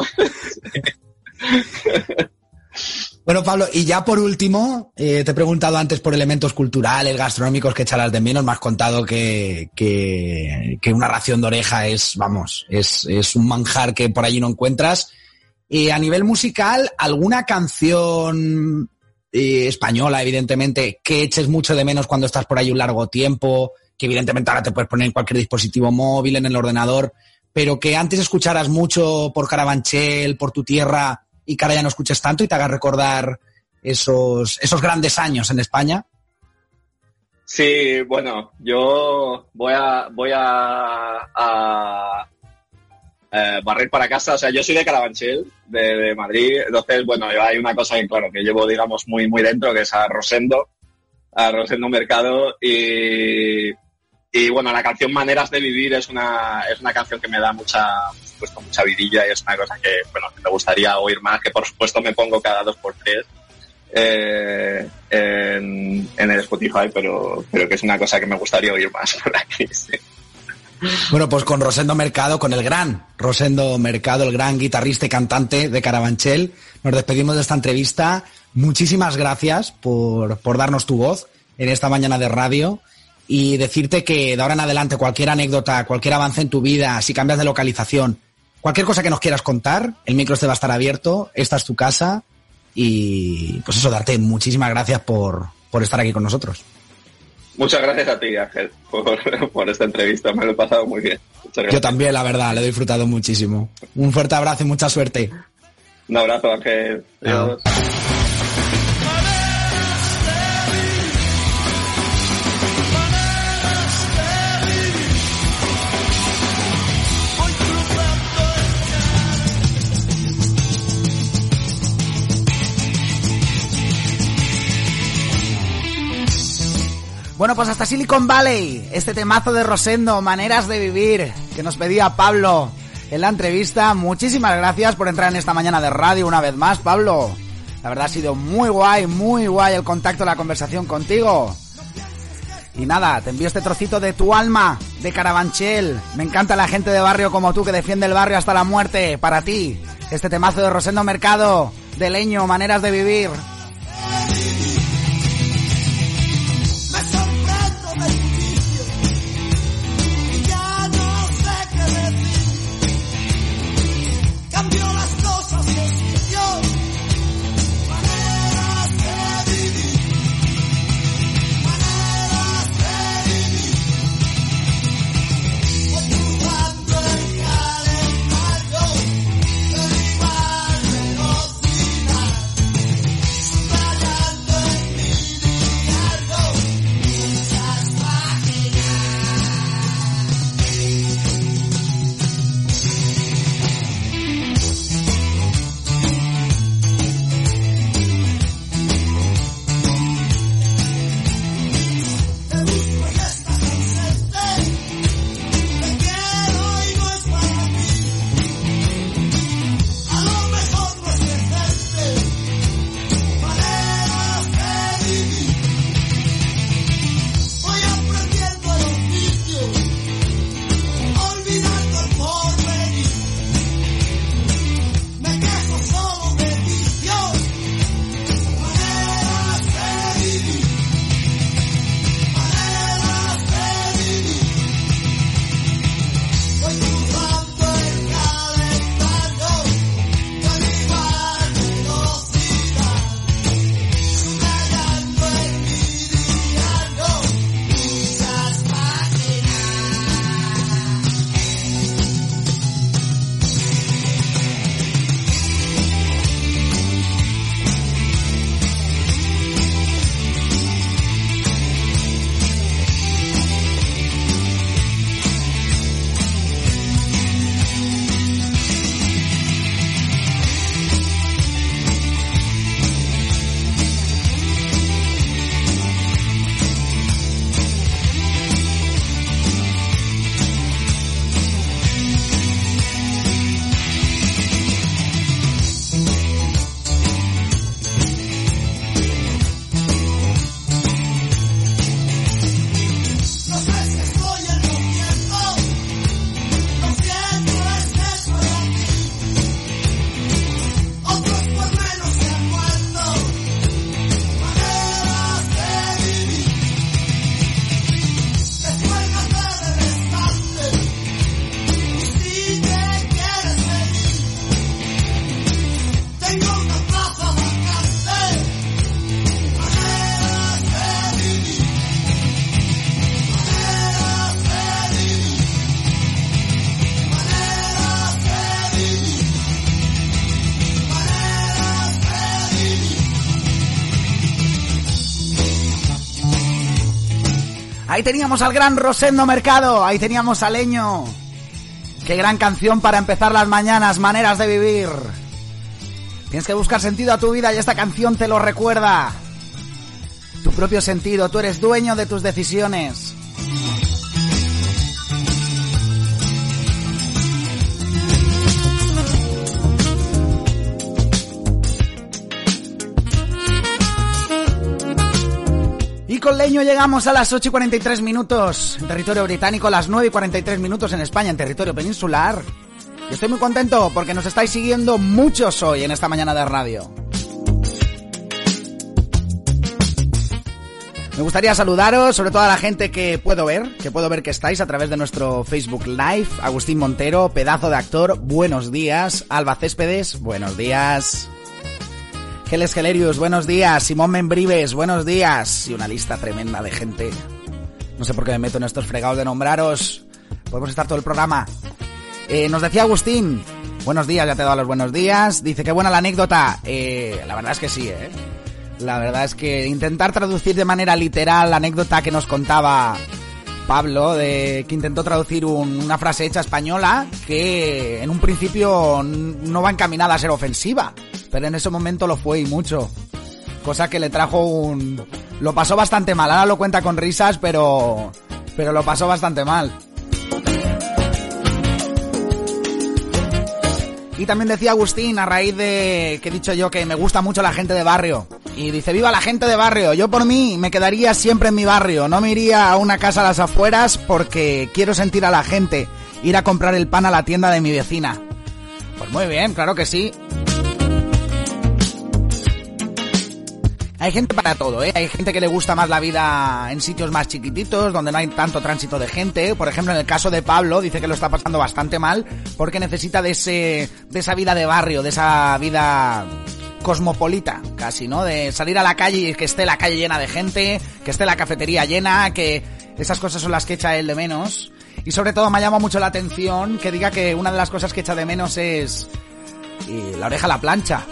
Bueno, Pablo, y ya por último, eh, te he preguntado antes por elementos culturales, gastronómicos que echarás de menos. Me has contado que, que, que una ración de oreja es, vamos, es, es un manjar que por allí no encuentras. Eh, a nivel musical, ¿alguna canción eh, española, evidentemente, que eches mucho de menos cuando estás por ahí un largo tiempo? Que evidentemente ahora te puedes poner en cualquier dispositivo móvil, en el ordenador, pero que antes escucharas mucho por Carabanchel, por tu tierra, y que ahora ya no escuches tanto y te hagas recordar esos, esos grandes años en España. Sí, bueno, yo voy a voy a, a eh, barrer para casa. O sea, yo soy de Carabanchel, de, Madrid. Entonces, bueno, hay una cosa que, claro, que llevo, digamos, muy, muy dentro, que es a Rosendo, a Rosendo Mercado. Y, y bueno, la canción Maneras de Vivir es una, es una canción que me da mucha, supuesto, mucha vidilla y es una cosa que, bueno, que me gustaría oír más, que por supuesto me pongo cada dos por tres. Eh, en, en, el Spotify, pero, pero que es una cosa que me gustaría oír más por aquí. Sí. Bueno, pues con Rosendo Mercado, con el gran Rosendo Mercado, el gran guitarrista y cantante de Carabanchel, nos despedimos de esta entrevista. Muchísimas gracias por, por darnos tu voz en esta mañana de radio y decirte que de ahora en adelante cualquier anécdota, cualquier avance en tu vida, si cambias de localización, cualquier cosa que nos quieras contar, el micro te va a estar abierto, esta es tu casa y pues eso, darte muchísimas gracias por, por estar aquí con nosotros. Muchas gracias a ti, Ángel, por, por, esta entrevista. Me lo he pasado muy bien. Yo también, la verdad, le he disfrutado muchísimo. Un fuerte abrazo y mucha suerte. Un abrazo, Ángel. Adiós. Bueno, pues hasta Silicon Valley, este temazo de Rosendo, maneras de vivir, que nos pedía Pablo en la entrevista. Muchísimas gracias por entrar en esta mañana de radio una vez más, Pablo. La verdad ha sido muy guay, muy guay el contacto, la conversación contigo. Y nada, te envío este trocito de tu alma, de Carabanchel. Me encanta la gente de barrio como tú que defiende el barrio hasta la muerte. Para ti, este temazo de Rosendo Mercado, de leño, maneras de vivir. Ahí teníamos al gran Rosendo Mercado, ahí teníamos a Leño. Qué gran canción para empezar las mañanas, maneras de vivir. Tienes que buscar sentido a tu vida y esta canción te lo recuerda. Tu propio sentido, tú eres dueño de tus decisiones. Leño llegamos a las 8 y 43 minutos en territorio británico, las 9 y 43 minutos en España, en territorio peninsular. Y estoy muy contento porque nos estáis siguiendo muchos hoy en esta mañana de radio. Me gustaría saludaros, sobre todo a la gente que puedo ver, que puedo ver que estáis a través de nuestro Facebook Live. Agustín Montero, pedazo de actor, buenos días. Alba Céspedes, buenos días. Geles Gelerius, buenos días. Simón Membrives, buenos días. Y una lista tremenda de gente. No sé por qué me meto en estos fregados de nombraros. Podemos estar todo el programa. Eh, nos decía Agustín, buenos días, ya te he dado los buenos días. Dice, qué buena la anécdota. Eh, la verdad es que sí, ¿eh? La verdad es que intentar traducir de manera literal la anécdota que nos contaba Pablo, de que intentó traducir un- una frase hecha española que en un principio no va encaminada a ser ofensiva, pero en ese momento lo fue y mucho. Cosa que le trajo un... Lo pasó bastante mal, ahora lo cuenta con risas, pero... Pero lo pasó bastante mal. Y también decía Agustín, a raíz de que he dicho yo que me gusta mucho la gente de barrio. Y dice, viva la gente de barrio. Yo por mí me quedaría siempre en mi barrio. No me iría a una casa a las afueras porque quiero sentir a la gente. Ir a comprar el pan a la tienda de mi vecina. Pues muy bien, claro que sí. Hay gente para todo, ¿eh? Hay gente que le gusta más la vida en sitios más chiquititos, donde no hay tanto tránsito de gente. Por ejemplo, en el caso de Pablo, dice que lo está pasando bastante mal porque necesita de ese, de esa vida de barrio, de esa vida cosmopolita, casi, ¿no? De salir a la calle y que esté la calle llena de gente, que esté la cafetería llena, que esas cosas son las que echa él de menos. Y sobre todo me ha llamado mucho la atención que diga que una de las cosas que echa de menos es eh, la oreja a la plancha.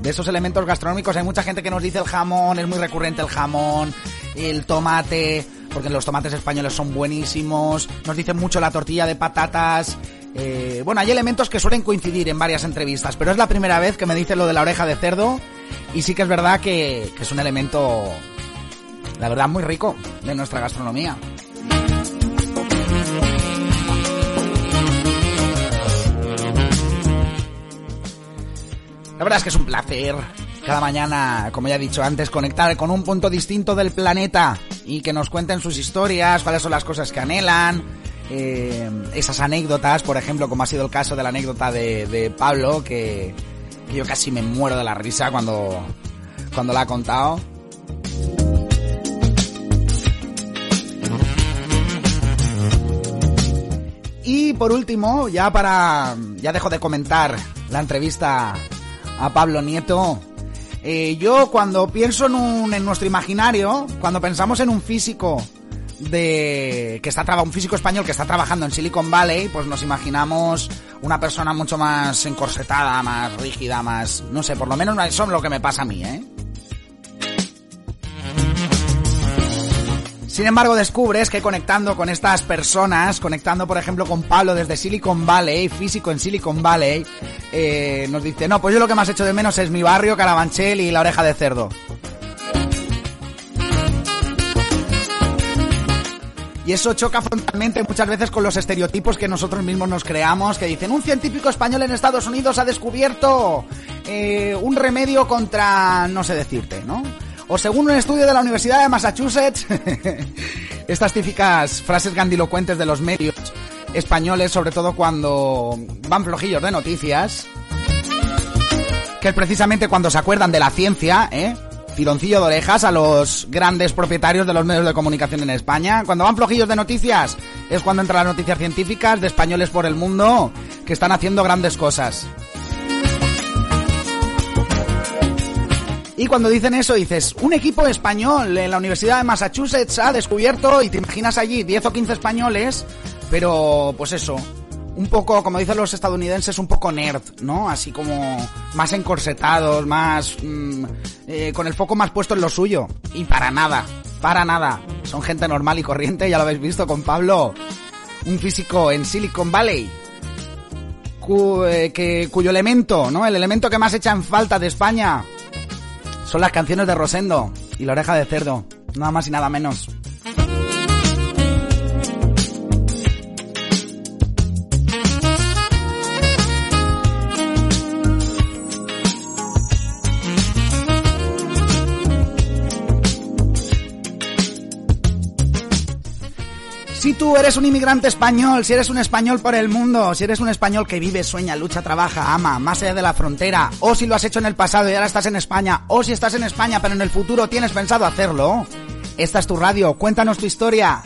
De esos elementos gastronómicos hay mucha gente que nos dice el jamón, es muy recurrente el jamón, el tomate, porque los tomates españoles son buenísimos, nos dicen mucho la tortilla de patatas. eh, bueno, hay elementos que suelen coincidir en varias entrevistas, pero es la primera vez que me dice lo de la oreja de cerdo y sí que es verdad que es un elemento, la verdad, muy rico de nuestra gastronomía. La verdad es que es un placer cada mañana, como ya he dicho antes, conectar con un punto distinto del planeta y que nos cuenten sus historias, cuáles son las cosas que anhelan, eh, esas anécdotas, por ejemplo, como ha sido el caso de la anécdota de, Pablo, que, que yo casi me muero de la risa cuando, cuando la ha contado. Y por último, ya para. Ya dejo de comentar la entrevista a Pablo Nieto. Eh, yo cuando pienso en, un, en nuestro imaginario, cuando pensamos en un físico de que está un físico español que está trabajando en Silicon Valley, pues nos imaginamos una persona mucho más encorsetada, más rígida, más no sé, por lo menos eso es lo que me pasa a mí, ¿eh? Sin embargo, descubres que conectando con estas personas, conectando por ejemplo con Pablo desde Silicon Valley, físico en Silicon Valley, eh, nos dice, no, pues yo lo que más echo de menos es mi barrio, Carabanchel y la oreja de cerdo. Y eso choca frontalmente muchas veces con los estereotipos que nosotros mismos nos creamos, que dicen, un científico español en Estados Unidos ha descubierto eh, un remedio contra, no sé decirte, ¿no? O según un estudio de la Universidad de Massachusetts, estas típicas frases grandilocuentes de los medios españoles, sobre todo cuando van flojillos de noticias, que es precisamente cuando se acuerdan de la ciencia, ¿eh? Tironcillo de orejas a los grandes propietarios de los medios de comunicación en España. Cuando van flojillos de noticias es cuando entran las noticias científicas de españoles por el mundo que están haciendo grandes cosas. Y cuando dicen eso dices, un equipo español en la Universidad de Massachusetts ha descubierto, y te imaginas allí 10 o 15 españoles, pero pues eso, un poco, como dicen los estadounidenses, un poco nerd, ¿no? Así como más encorsetados, más... mm, eh, con el foco más puesto en lo suyo. Y para nada, para nada. Son gente normal y corriente, ya lo habéis visto con Pablo. Un físico en Silicon Valley. Eh, que, cuyo elemento, ¿no? El elemento que más echa en falta de España son las canciones de Rosendo y la oreja de cerdo. Nada más y nada menos. Si tú eres un inmigrante español, si eres un español por el mundo, si eres un español que vive, sueña, lucha, trabaja, ama, más allá de la frontera, o si lo has hecho en el pasado y ahora estás en España, o si estás en España pero en el futuro tienes pensado hacerlo, esta es tu radio, cuéntanos tu historia.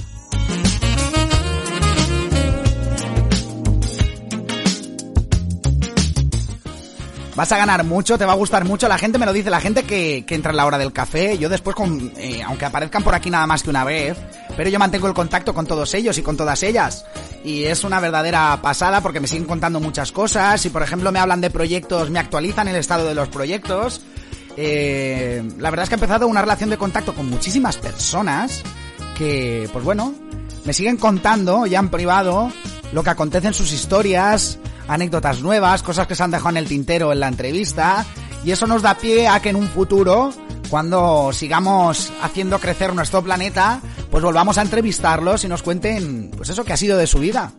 Vas a ganar mucho, te va a gustar mucho. La gente me lo dice, la gente que, que entra en la hora del café. Yo después, con, eh, aunque aparezcan por aquí nada más que una vez, pero yo mantengo el contacto con todos ellos y con todas ellas. Y es una verdadera pasada porque me siguen contando muchas cosas. Y por ejemplo me hablan de proyectos, me actualizan el estado de los proyectos. Eh, la verdad es que he empezado una relación de contacto con muchísimas personas que, pues bueno, me siguen contando ya en privado lo que acontece en sus historias, anécdotas nuevas, cosas que se han dejado en el tintero en la entrevista. Y eso nos da pie a que en un futuro, cuando sigamos haciendo crecer nuestro planeta, pues volvamos a entrevistarlos y nos cuenten, pues eso que ha sido de su vida.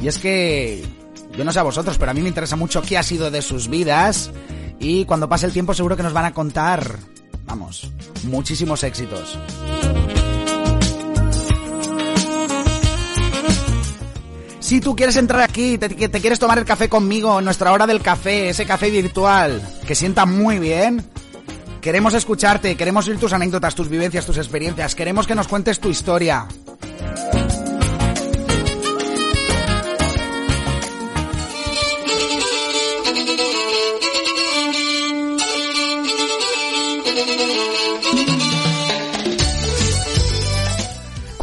Y es que, yo no sé a vosotros, pero a mí me interesa mucho qué ha sido de sus vidas. Y cuando pase el tiempo seguro que nos van a contar, vamos, muchísimos éxitos. Si tú quieres entrar aquí, te, quieres tomar el café conmigo nuestra hora del café, ese café virtual que sienta muy bien, queremos escucharte, queremos oír tus anécdotas, tus vivencias, tus experiencias, queremos que nos cuentes tu historia.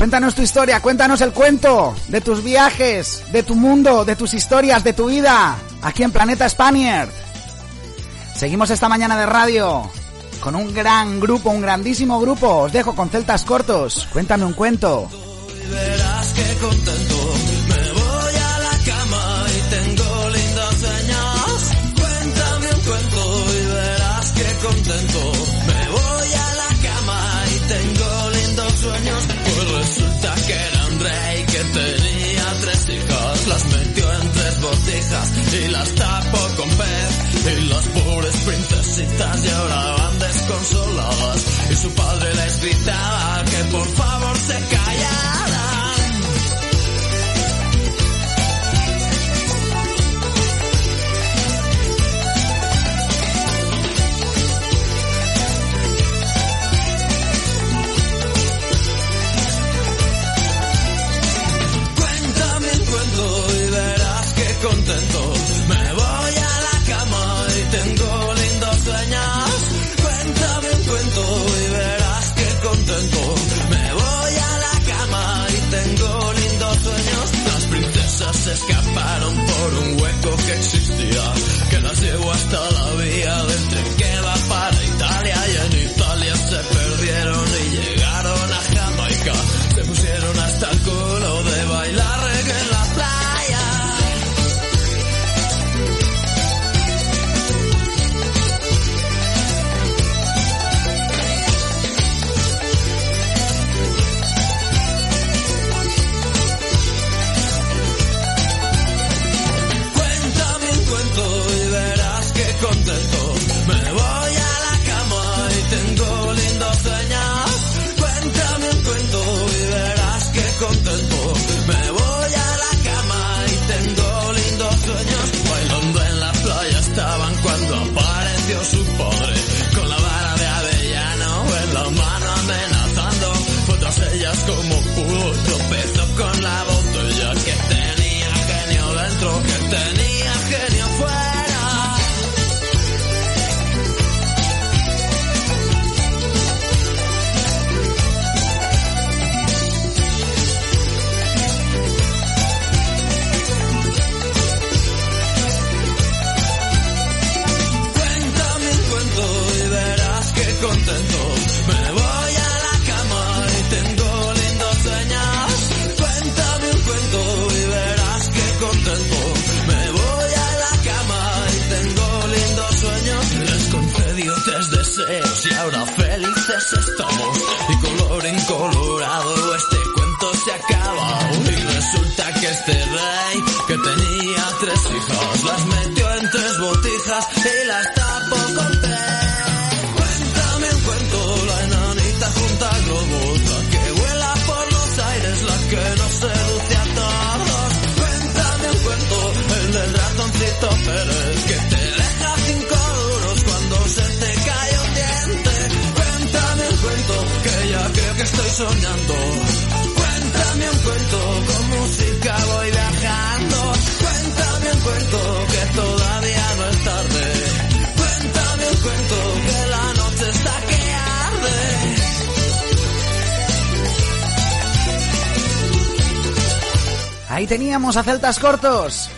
Cuéntanos tu historia, cuéntanos el cuento de tus viajes, de tu mundo, de tus historias, de tu vida, aquí en Planeta Spaniard. Seguimos esta mañana de radio con un gran grupo, un grandísimo grupo. Os dejo con celtas cortos. Cuéntame un cuento. Verás que y las tapó con pez. Y las pobres princesitas lloraban desconsoladas y su padre les gritaba que por favor se callaran. autumn teníamos a Celtas Cortos.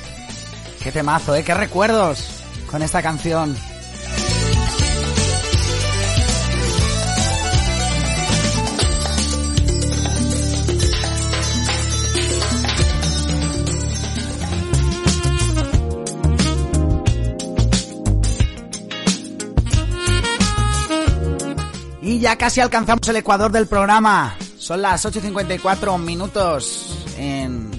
Qué temazo, ¿eh? Qué recuerdos con esta canción. Y ya casi alcanzamos el ecuador del programa. Son las 8.54 minutos en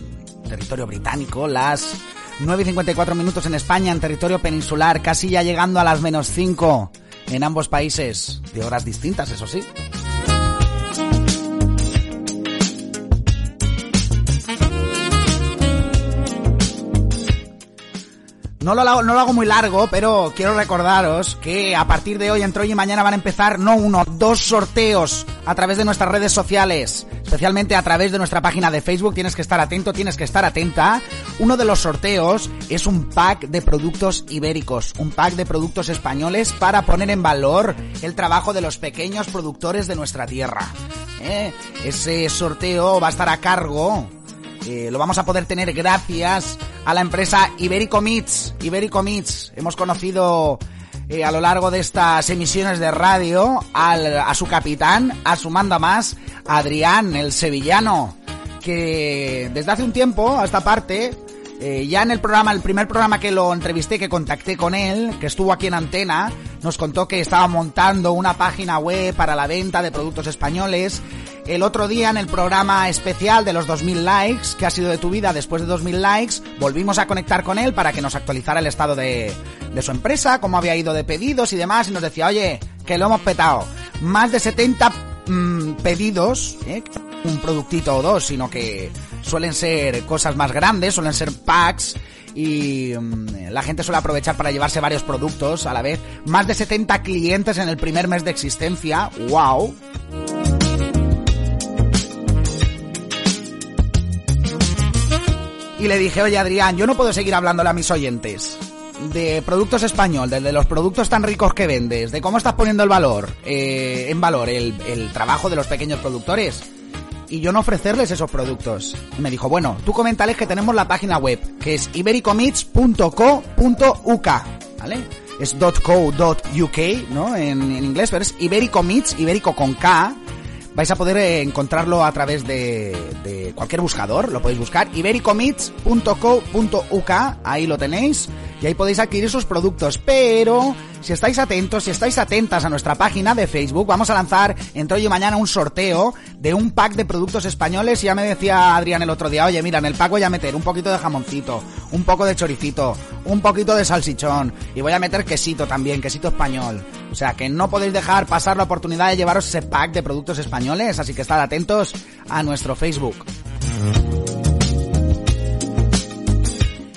territorio británico, las 9.54 minutos en España, en territorio peninsular, casi ya llegando a las menos 5 en ambos países, de horas distintas, eso sí. No lo, hago- muy largo, pero quiero recordaros que a partir de hoy, entre hoy y mañana, van a empezar no uno, dos sorteos a través de nuestras redes sociales, especialmente a través de nuestra página de Facebook. Tienes que estar atento, tienes que estar atenta. Uno de los sorteos es un pack de productos ibéricos, un pack de productos españoles para poner en valor el trabajo de los pequeños productores de nuestra tierra. ¿eh? Ese sorteo va a estar a cargo eh, lo vamos a poder tener gracias a la empresa Iberico Meats. Iberico Meats. Hemos conocido eh, a lo largo de estas emisiones de radio al- a su capitán, a su manda más, Adrián, el sevillano, que desde hace un tiempo a esta parte, eh, ya en el programa, el primer programa que lo entrevisté, que contacté con él, que estuvo aquí en Antena, nos contó que estaba montando una página web para la venta de productos españoles. El otro día en el programa especial de los 2000 likes, que ha sido de tu vida después de 2000 likes, volvimos a conectar con él para que nos actualizara el estado de, de su empresa, cómo había ido de pedidos y demás, y nos decía, oye, que lo hemos petado. Más de 70 mm, pedidos, ¿eh? un productito o dos, sino que suelen ser cosas más grandes, suelen ser packs y mm, la gente suele aprovechar para llevarse varios productos a la vez. Más de 70 clientes en el primer mes de existencia, wow. Y le dije, oye Adrián, yo no puedo seguir hablándole a mis oyentes de productos español, de, los productos tan ricos que vendes, de cómo estás poniendo el valor, eh, en valor el trabajo de los pequeños productores y yo no ofrecerles esos productos. Me dijo, bueno, tú comentales que tenemos la página web, que es ibericomits.co.uk, ¿vale? Es .co.uk, ¿no? En, en inglés, pero es ibericomits, ibérico con K. Vais a poder eh, encontrarlo a través de, de cualquier buscador, lo podéis buscar, ibericomits.co.uk, ahí lo tenéis, y ahí podéis adquirir sus productos, pero si estáis atentos, si estáis atentas a nuestra página de Facebook, vamos a lanzar entre hoy y mañana un sorteo de un pack de productos españoles, ya me decía Adrián el otro día, oye, mira, en el pack voy a meter un poquito de jamoncito, un poco de choricito, un poquito de salchichón, y voy a meter quesito también, quesito español. O sea, que no podéis dejar pasar la oportunidad de llevaros ese pack de productos españoles, así que estad atentos a nuestro Facebook.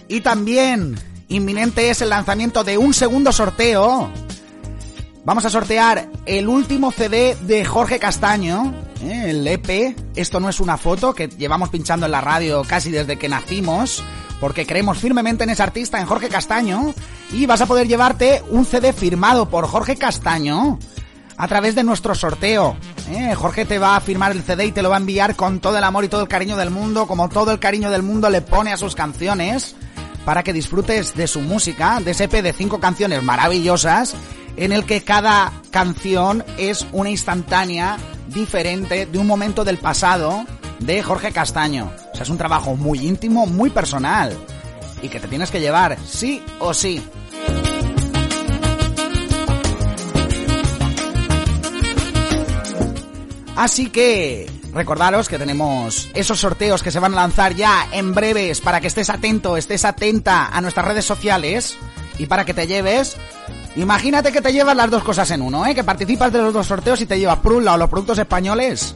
Y también, inminente es el lanzamiento de un segundo sorteo. Vamos a sortear el último CD de Jorge Castaño, ¿eh? el EP. Esto no es una foto que llevamos pinchando en la radio casi desde que nacimos, porque creemos firmemente en ese artista, en Jorge Castaño, y vas a poder llevarte un CD firmado por Jorge Castaño a través de nuestro sorteo. ¿eh? Jorge te va a firmar el CD y te lo va a enviar con todo el amor y todo el cariño del mundo, como todo el cariño del mundo le pone a sus canciones, para que disfrutes de su música, de ese EP de cinco canciones maravillosas, en el que cada canción es una instantánea diferente de un momento del pasado de Jorge Castaño. O sea, es un trabajo muy íntimo, muy personal, y que te tienes que llevar, sí o sí. Así que recordaros que tenemos esos sorteos que se van a lanzar ya en breves para que estés atento, estés atenta a nuestras redes sociales y para que te lleves Imagínate que te llevas las dos cosas en uno, ¿eh? Que participas de los dos sorteos y te llevas por un lado los productos españoles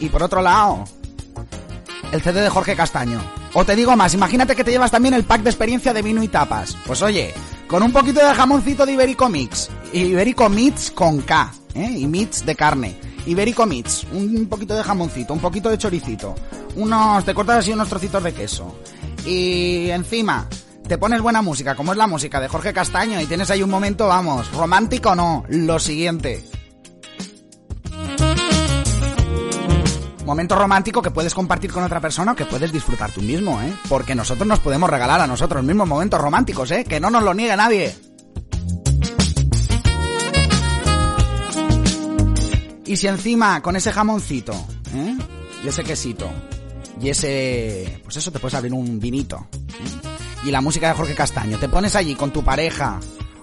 y por otro lado el CD de Jorge Castaño. O te digo más, imagínate que te llevas también el pack de experiencia de vino y tapas. Pues oye, con un poquito de jamoncito de Iberico Mix. Iberico Mix con K, ¿eh? Y Mix de carne. Iberico Mix, un poquito de jamoncito, un poquito de choricito. Unos, te cortas así unos trocitos de queso. Y encima, te pones buena música, como es la música de Jorge Castaño, y tienes ahí un momento, vamos, romántico o no, lo siguiente. Momento romántico que puedes compartir con otra persona o que puedes disfrutar tú mismo, ¿eh? Porque nosotros nos podemos regalar a nosotros mismos momentos románticos, ¿eh? Que no nos lo niegue nadie. Y si encima con ese jamoncito, ¿eh? Y ese quesito, y ese... Pues eso, te puedes abrir un vinito. ¿eh? Y la música de Jorge Castaño. Te pones allí con tu pareja,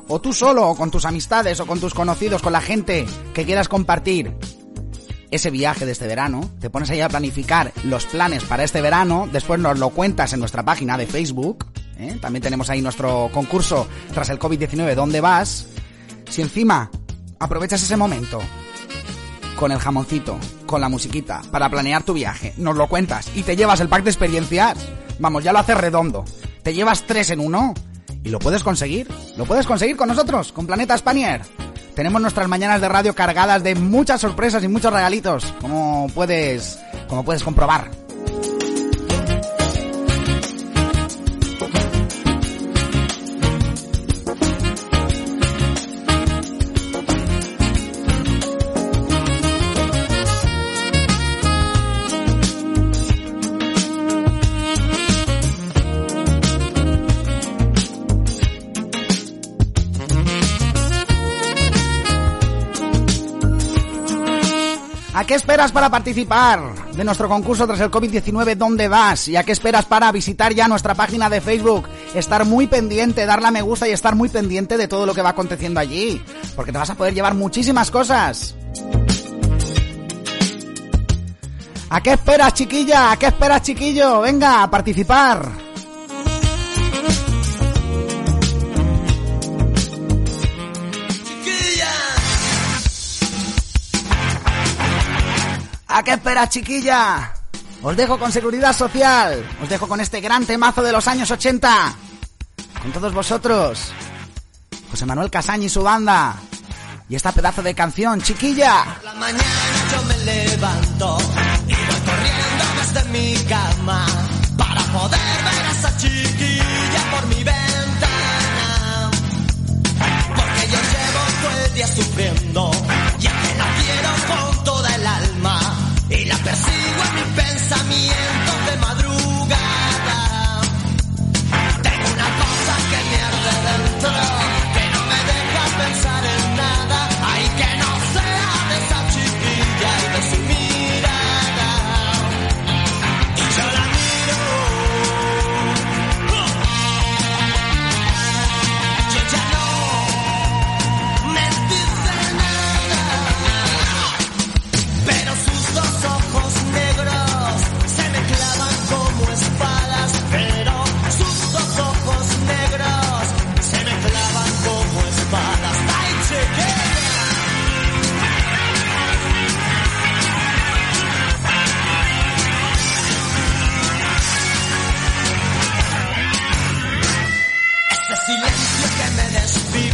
o tú solo, o con tus amistades, o con tus conocidos, con la gente que quieras compartir ese viaje de este verano, te pones ahí a planificar los planes para este verano, después nos lo cuentas en nuestra página de Facebook, ¿eh? también tenemos ahí nuestro concurso tras el COVID-19, ¿dónde vas? Si encima aprovechas ese momento con el jamoncito, con la musiquita, para planear tu viaje, nos lo cuentas y te llevas el pack de experiencias, vamos, ya lo haces redondo, te llevas tres en uno y lo puedes conseguir, lo puedes conseguir con nosotros, con Planeta Spanier. Tenemos nuestras mañanas de radio cargadas de muchas sorpresas y muchos regalitos, como puedes, como puedes comprobar. Qué esperas para participar de nuestro concurso tras el COVID-19? ¿Dónde vas? ¿Y a qué esperas para visitar ya nuestra página de Facebook? Estar muy pendiente, darle a me gusta y estar muy pendiente de todo lo que va aconteciendo allí. Porque te vas a poder llevar muchísimas cosas. ¿A qué esperas, chiquilla? ¿A qué esperas, chiquillo? Venga, a participar. ¿A qué esperas, chiquilla? Os dejo con seguridad social. Os dejo con este gran temazo de los años 80. Con todos vosotros. José Manuel Casaña y su banda. Y esta pedazo de canción, chiquilla. Por la mañana yo me levanto y voy corriendo desde mi cama para poder ver a esa chiquilla por mi ventana. Porque yo llevo todo el día sufriendo y a que la quiero con toda el alma y la persigo en mi pensamiento de madrugada.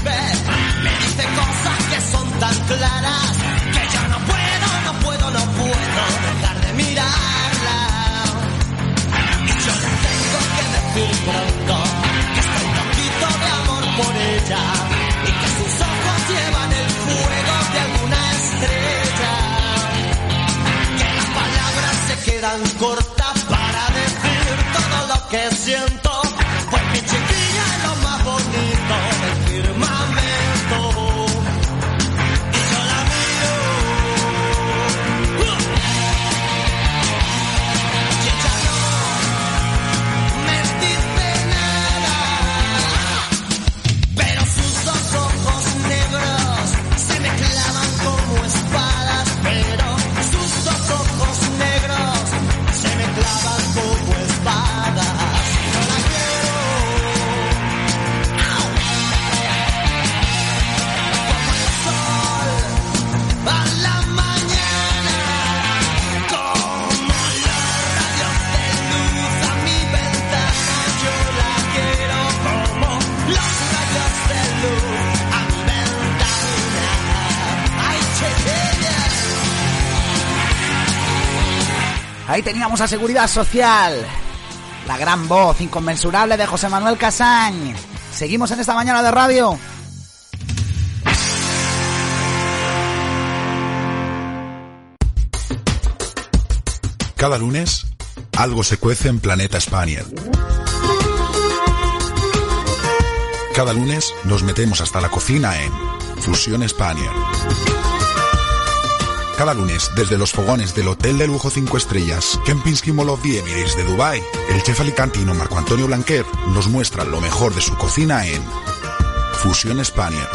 Me dice cosas que son tan claras que yo no puedo, no puedo, no puedo dejar de mirarla. Y yo le tengo que decir pronto que estoy loquito de amor por ella y que sus ojos llevan el fuego de alguna estrella. Que las palabras se quedan cortas para decir todo lo que siento. Ahí teníamos a Seguridad Social. La gran voz inconmensurable de José Manuel Casañ. Seguimos en esta mañana de radio. Cada lunes, algo se cuece en Planeta Spaniel. Cada lunes nos metemos hasta la cocina en Fusión Spaniel. Cada lunes, desde los fogones del Hotel de Lujo 5 Estrellas, Kempinski Mall of the Emirates de Dubai, el chef alicantino Marco Antonio Blanquer nos muestra lo mejor de su cocina en Fusión Spaniel.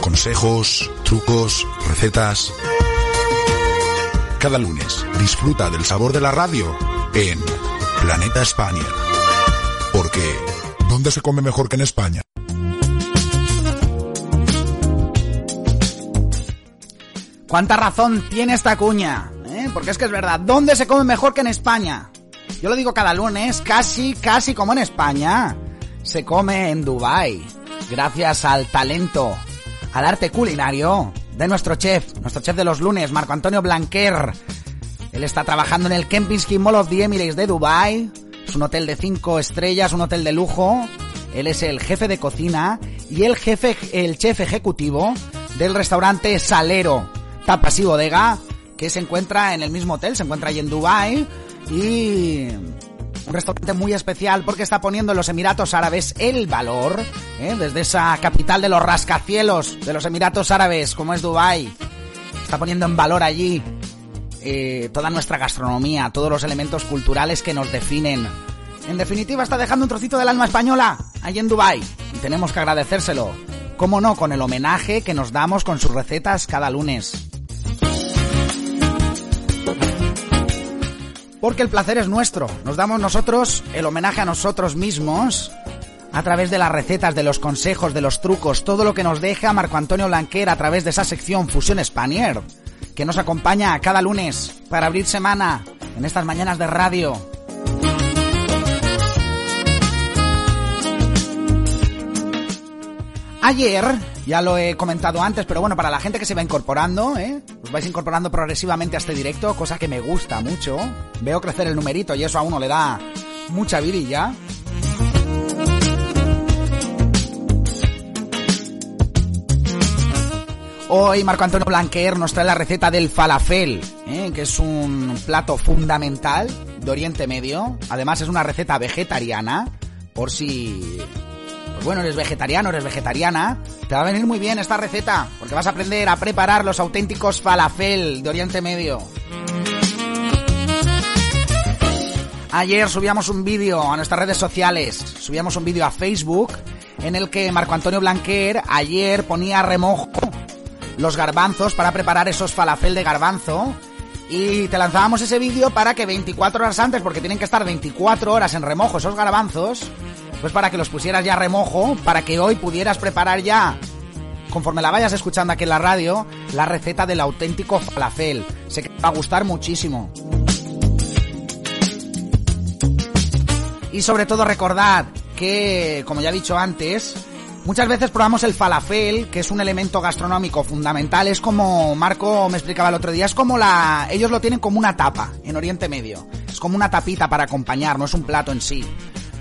Consejos, trucos, recetas. Cada lunes, disfruta del sabor de la radio en Planeta España. Porque, ¿dónde se come mejor que en España? ¿Cuánta razón tiene esta cuña? ¿Eh? Porque es que es verdad, ¿dónde se come mejor que en España? Yo lo digo cada lunes, casi, casi como en España. Se come en Dubai, gracias al talento, al arte culinario de nuestro chef, nuestro chef de los lunes, Marco Antonio Blanquer. Él está trabajando en el Kempinski Mall of the Emirates de Dubai. Es un hotel de cinco estrellas, un hotel de lujo. Él es el jefe de cocina y el jefe, el chef ejecutivo del restaurante Salero Tapas y Bodega, que se encuentra en el mismo hotel, se encuentra ahí en Dubai y un restaurante muy especial porque está poniendo en los Emiratos Árabes el valor, ¿eh? desde esa capital de los rascacielos de los Emiratos Árabes, como es Dubai, está poniendo en valor allí eh, toda nuestra gastronomía, todos los elementos culturales que nos definen. En definitiva, está dejando un trocito del alma española allí en Dubai y tenemos que agradecérselo. Cómo no, con el homenaje que nos damos con sus recetas cada lunes. Porque el placer es nuestro. Nos damos nosotros el homenaje a nosotros mismos a través de las recetas, de los consejos, de los trucos, todo lo que nos deja Marco Antonio Blanquer a través de esa sección Fusión Spanier, que nos acompaña cada lunes para abrir semana en estas mañanas de radio. Ayer, ya lo he comentado antes, pero bueno, para la gente que se va incorporando, ¿eh? Os vais incorporando progresivamente a este directo, cosa que me gusta mucho. Veo crecer el numerito y eso a uno le da mucha virilla. Hoy Marco Antonio Blanquer nos trae la receta del falafel, ¿eh? que es un plato fundamental de Oriente Medio. Además es una receta vegetariana, por si bueno, eres vegetariano, eres vegetariana, te va a venir muy bien esta receta, porque vas a aprender a preparar los auténticos falafel de Oriente Medio. Ayer subíamos un vídeo a nuestras redes sociales, subíamos un vídeo a Facebook en el que Marco Antonio Blanquer ayer ponía a remojo los garbanzos para preparar esos falafel de garbanzo y te lanzábamos ese vídeo para que 24 horas antes, porque tienen que estar 24 horas en remojo esos garbanzos, pues para que los pusieras ya remojo, para que hoy pudieras preparar ya, conforme la vayas escuchando aquí en la radio, la receta del auténtico falafel. Sé que te va a gustar muchísimo. Y sobre todo recordad que, como ya he dicho antes, muchas veces probamos el falafel, que es un elemento gastronómico fundamental. Es como Marco me explicaba el otro día, es como la... Ellos lo tienen como una tapa en Oriente Medio. Es como una tapita para acompañar, no es un plato en sí.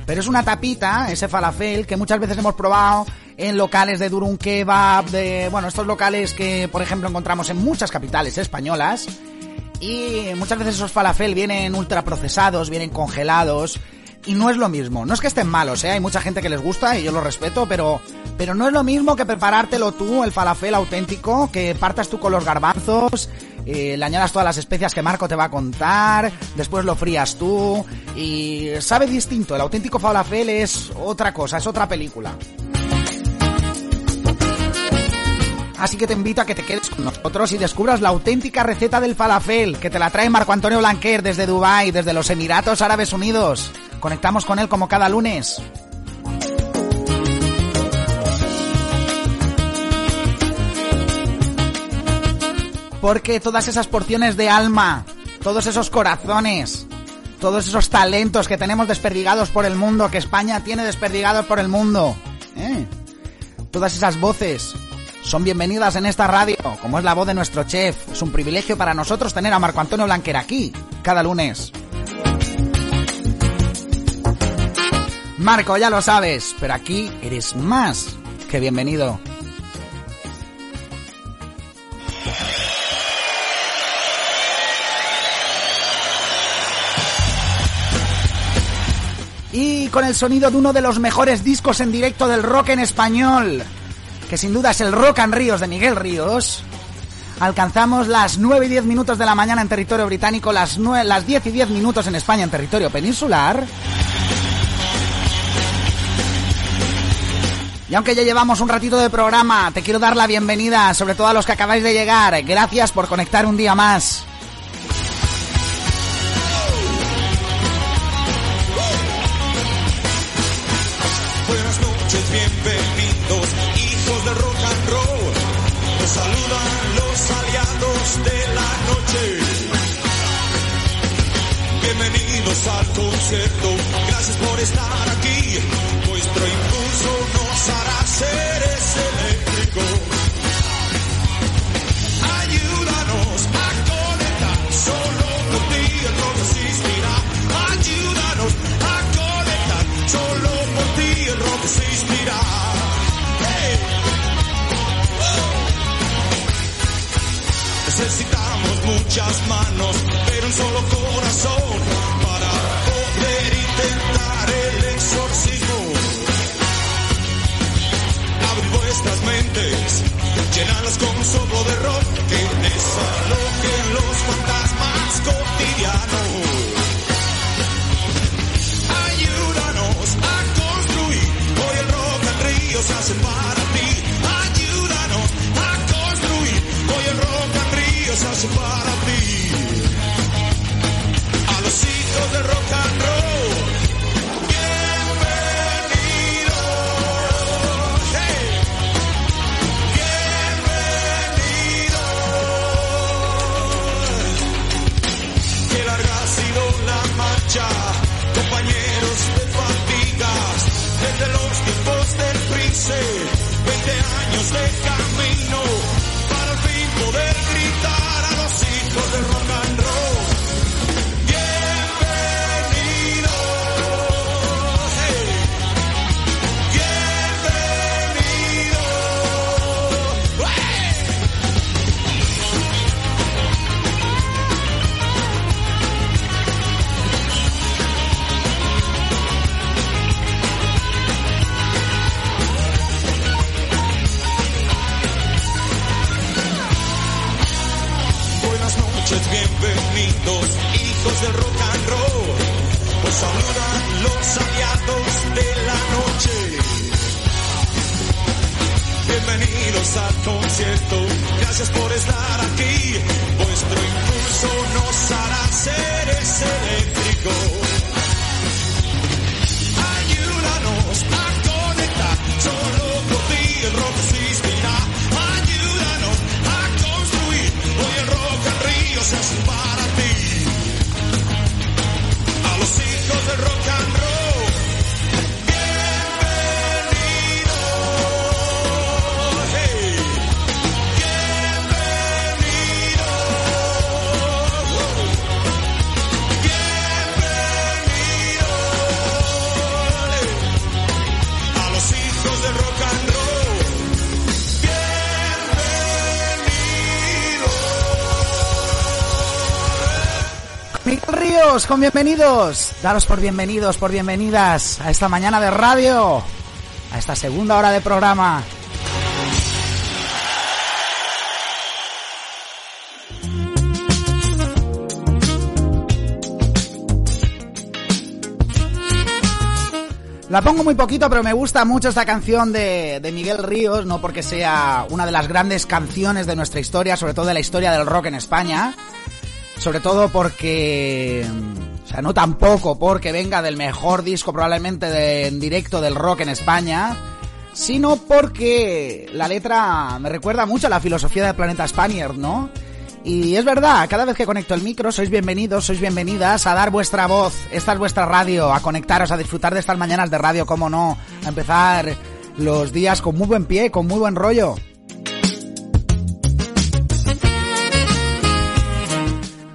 Pero es una tapita, ese falafel, que muchas veces hemos probado en locales de durum kebab, de, bueno, estos locales que, por ejemplo, encontramos en muchas capitales españolas. Y muchas veces esos falafel vienen ultraprocesados, vienen congelados. Y no es lo mismo. No es que estén malos, ¿eh? Hay mucha gente que les gusta y yo lo respeto, pero, pero no es lo mismo que preparártelo tú, el falafel auténtico, que partas tú con los garbanzos, eh, le añadas todas las especias que Marco te va a contar, después lo frías tú y sabe distinto. El auténtico falafel es otra cosa, es otra película. Así que te invito a que te quedes con nosotros y descubras la auténtica receta del falafel que te la trae Marco Antonio Blanquer desde Dubai, desde los Emiratos Árabes Unidos. Conectamos con él como cada lunes. Porque todas esas porciones de alma, todos esos corazones, todos esos talentos que tenemos desperdigados por el mundo, que España tiene desperdigados por el mundo, ¿eh? todas esas voces son bienvenidas en esta radio, como es la voz de nuestro chef. Es un privilegio para nosotros tener a Marco Antonio Blanquer aquí, cada lunes. Marco, ya lo sabes, pero aquí eres más que bienvenido. Y con el sonido de uno de los mejores discos en directo del rock en español, que sin duda es el Rock and Ríos de Miguel Ríos, alcanzamos las 9 y 10 minutos de la mañana en territorio británico, las, 9, las 10 y 10 minutos en España en territorio peninsular. Y aunque ya llevamos un ratito de programa, te quiero dar la bienvenida, sobre todo a los que acabáis de llegar. Gracias por conectar un día más. Al concierto, gracias por estar aquí. Vuestro impulso nos hará seres eléctricos. Ayúdanos a conectar, solo por ti el rock existirá. Ayúdanos a conectar, solo por ti el rock se inspira. Necesitamos muchas manos, pero un solo corazón llenarlas con un soplo de rock que desalojen los fantasmas cotidianos. Ayúdanos a construir, hoy el rock and río se hace para desde Con bienvenidos. Daros por bienvenidos, por bienvenidas a esta mañana de radio, a esta segunda hora de programa. La pongo muy poquito, pero me gusta mucho esta canción de Miguel Ríos, no porque sea una de las grandes canciones de nuestra historia, sobre todo de la historia del rock en España, sobre todo porque, o sea, no tampoco porque venga del mejor disco probablemente de, en directo del rock en España, sino porque la letra me recuerda mucho a la filosofía de Planeta Spaniard, ¿no? Y es verdad, cada vez que conecto el micro sois bienvenidos, sois bienvenidas a dar vuestra voz. Esta es vuestra radio, a conectaros, a disfrutar de estas mañanas de radio, cómo no, a empezar los días con muy buen pie, con muy buen rollo.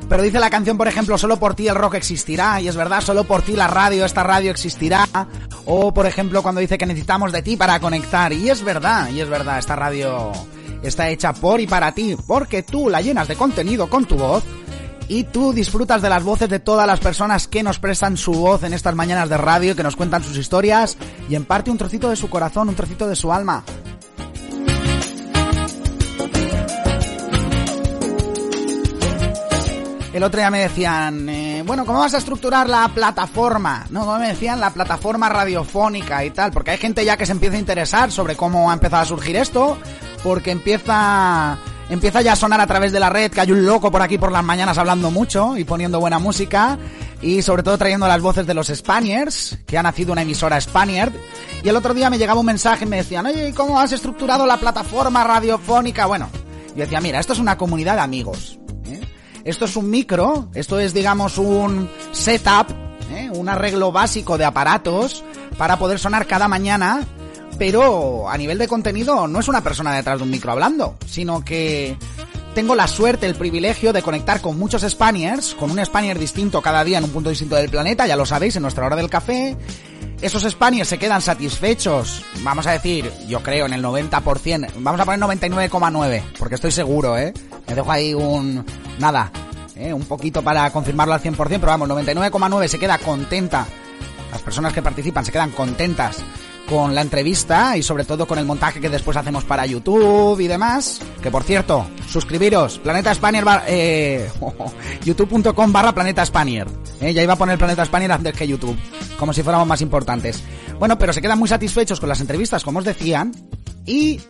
Pero dice la canción, por ejemplo, solo por ti el rock existirá, y es verdad, solo por ti la radio, esta radio existirá. O, por ejemplo, cuando dice que necesitamos de ti para conectar, y es verdad, y es verdad, esta radio está hecha por y para ti, porque tú la llenas de contenido con tu voz, y tú disfrutas de las voces de todas las personas que nos prestan su voz en estas mañanas de radio, que nos cuentan sus historias, y en parte un trocito de su corazón, un trocito de su alma. El otro día me decían, eh, bueno, ¿cómo vas a estructurar la plataforma? No, ¿cómo me decían? La plataforma radiofónica y tal, porque hay gente ya que se empieza a interesar sobre cómo ha empezado a surgir esto, porque empieza empieza ya a sonar a través de la red que hay un loco por aquí por las mañanas hablando mucho y poniendo buena música y sobre todo trayendo las voces de los Spaniards, que ha nacido una emisora Spaniard. Y el otro día me llegaba un mensaje y me decían, oye, ¿cómo has estructurado la plataforma radiofónica? Bueno, yo decía, mira, esto es una comunidad de amigos. Esto es un micro, esto es, digamos, un setup, ¿eh? un arreglo básico de aparatos para poder sonar cada mañana pero a nivel de contenido no es una persona detrás de un micro hablando, sino que tengo la suerte, el privilegio de conectar con muchos Spaniards, con un Spaniard distinto cada día en un punto distinto del planeta, ya lo sabéis, en nuestra hora del café. Esos Spaniards se quedan satisfechos, vamos a decir, yo creo en el 90%, vamos a poner 99,9, porque estoy seguro, ¿eh? Me dejo ahí un... nada, ¿eh? un poquito para confirmarlo al 100%, pero vamos, 99,9 se queda contenta. Las personas que participan se quedan contentas con la entrevista y sobre todo con el montaje que después hacemos para YouTube y demás. Que por cierto, suscribiros, Planeta Spaniard, eh, youtube.com barra Planeta Spaniard. Eh, ya iba a poner Planeta Spaniard antes que YouTube, como si fuéramos más importantes. Bueno, pero se quedan muy satisfechos con las entrevistas, como os decían, y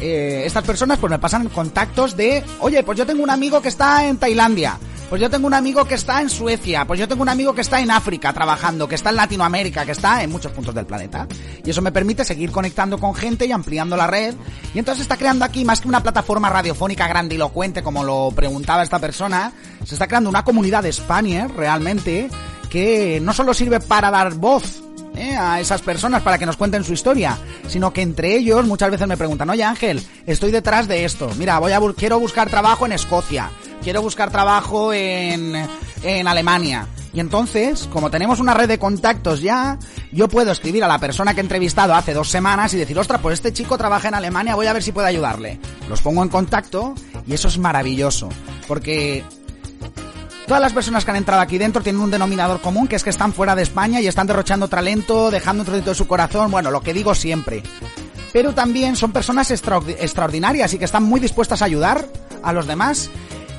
eh, estas personas pues me pasan contactos de, oye, pues yo tengo un amigo que está en Tailandia. Pues yo tengo un amigo que está en Suecia, pues yo tengo un amigo que está en África trabajando, que está en Latinoamérica, que está en muchos puntos del planeta. Y eso me permite seguir conectando con gente y ampliando la red. Y entonces está creando aquí, más que una plataforma radiofónica grandilocuente, como lo preguntaba esta persona, se está creando una comunidad de Spanier, realmente, que no solo sirve para dar voz ¿eh? a esas personas para que nos cuenten su historia, sino que entre ellos muchas veces me preguntan, oye Ángel, estoy detrás de esto, mira, voy a quiero buscar trabajo en Escocia, quiero buscar trabajo en, en Alemania. Y entonces, como tenemos una red de contactos ya, yo puedo escribir a la persona que he entrevistado hace dos semanas y decir, ostras, pues este chico trabaja en Alemania, voy a ver si puedo ayudarle. Los pongo en contacto y eso es maravilloso, porque Todas las personas que han entrado aquí dentro tienen un denominador común, que es que están fuera de España y están derrochando talento, dejando un trocito de su corazón, bueno, lo que digo siempre. Pero también son personas extra extraordinarias y que están muy dispuestas a ayudar a los demás.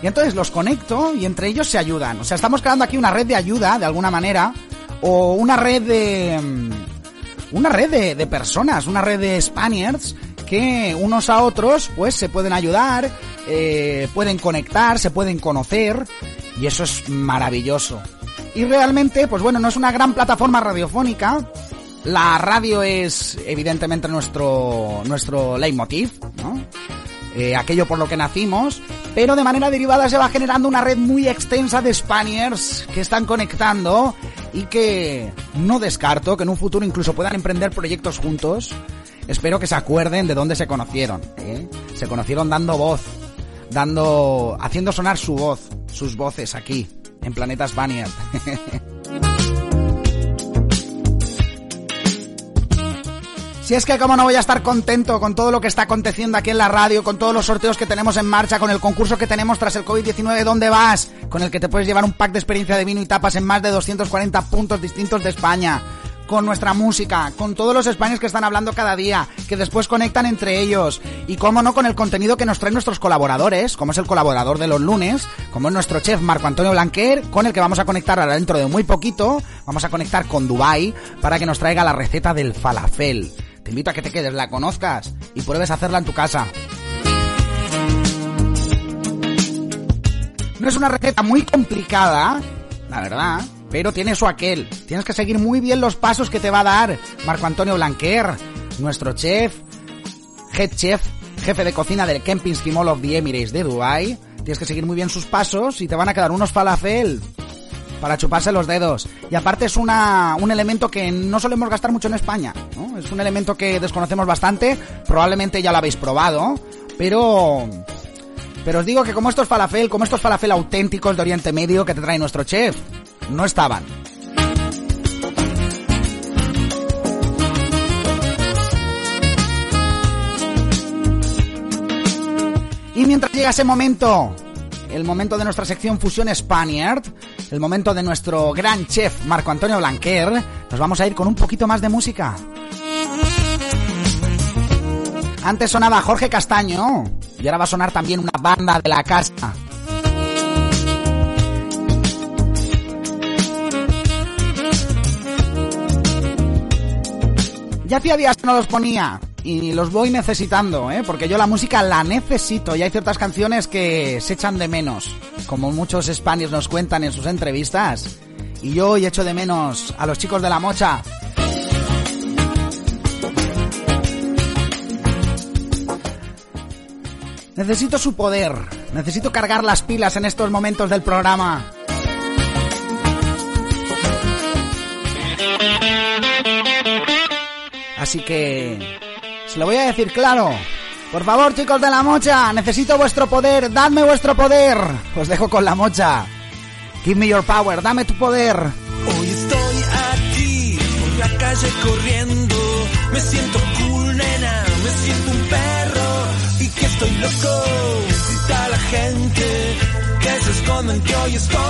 Y entonces los conecto y entre ellos se ayudan. O sea, estamos creando aquí una red de ayuda, de alguna manera, o una red de... Una red de, de personas, una red de Spaniards que unos a otros pues se pueden ayudar, eh, pueden conectar, se pueden conocer y eso es maravilloso. Y realmente, pues bueno, no es una gran plataforma radiofónica. La radio es evidentemente nuestro, nuestro leitmotiv, ¿no? Eh, aquello por lo que nacimos, pero de manera derivada se va generando una red muy extensa de Spaniards que están conectando y que no descarto que en un futuro incluso puedan emprender proyectos juntos. Espero que se acuerden de dónde se conocieron. ¿eh? Se conocieron dando voz, dando, haciendo sonar su voz, sus voces aquí, en Planeta Spaniard. Si es que como no voy a estar contento con todo lo que está aconteciendo aquí en la radio, con todos los sorteos que tenemos en marcha, con el concurso que tenemos tras el COVID-19, ¿dónde vas? Con el que te puedes llevar un pack de experiencia de vino y tapas en más de 240 puntos distintos de España. Con nuestra música, con todos los españoles que están hablando cada día, que después conectan entre ellos. Y cómo no con el contenido que nos traen nuestros colaboradores, como es el colaborador de los lunes, como es nuestro chef Marco Antonio Blanquer, con el que vamos a conectar ahora dentro de muy poquito. Vamos a conectar con Dubai para que nos traiga la receta del falafel. Te invito a que te quedes, la conozcas y pruebes a hacerla en tu casa. No es una receta muy complicada, la verdad, pero tiene su aquel. Tienes que seguir muy bien los pasos que te va a dar Marco Antonio Blanquer, nuestro chef, head chef, jefe de cocina del Kempinski Mall of the Emirates de Dubai. Tienes que seguir muy bien sus pasos y te van a quedar unos falafel para chuparse los dedos. Y aparte es una, un elemento que no solemos gastar mucho en España. Es un elemento que desconocemos bastante, probablemente ya lo habéis probado, pero Pero os digo que como estos falafel, como estos falafel auténticos de Oriente Medio que te trae nuestro chef, no estaban. Y mientras llega ese momento, el momento de nuestra sección Fusión Spaniard, el momento de nuestro gran chef Marco Antonio Blanquer, nos vamos a ir con un poquito más de música. Antes sonaba Jorge Castaño y ahora va a sonar también una banda de la casa. Ya hacía días que no los ponía y los voy necesitando, ¿eh? porque yo la música la necesito y hay ciertas canciones que se echan de menos, como muchos spaniards nos cuentan en sus entrevistas. Y yo hoy echo de menos a los chicos de la mocha. Necesito su poder, necesito cargar las pilas en estos momentos del programa. Así que... Se lo voy a decir claro. Por favor, chicos de la mocha, necesito vuestro poder, dadme vuestro poder. Os dejo con la mocha. Give me your power, dame tu poder. Hoy estoy aquí, por la calle corriendo. Me siento cool, nena, me siento un perro. Y que estoy loco, grita la gente. Que se esconden, que hoy estoy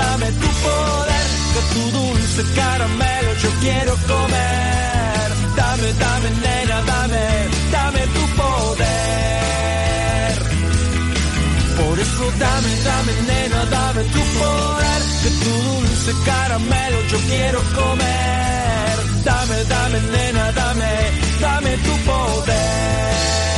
dame, tu poder. Que tu dulce caramelo yo quiero comer. Dame, dame, nena, dame, dame tu poder. Por eso dame, dame, nena, dame tu poder. Que tu dulce caramelo yo quiero comer. Dame, dame, nena, dame, dame tu poder.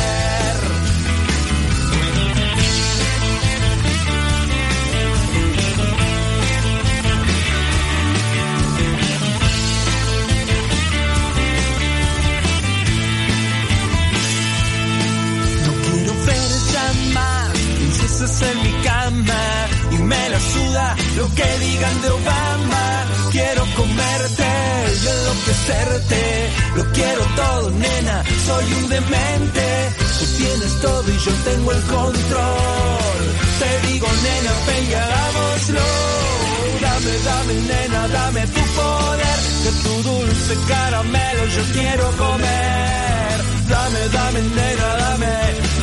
En mi cama y me la suda lo que digan de Obama. Quiero comerte y enloquecerte, lo quiero todo, nena. Soy un demente, tú tienes todo y yo tengo el control. Te digo, nena, ven y hagámoslo. Dame, dame, nena, dame tu poder, que tu dulce caramelo yo quiero comer. Dame, dame, nena, dame,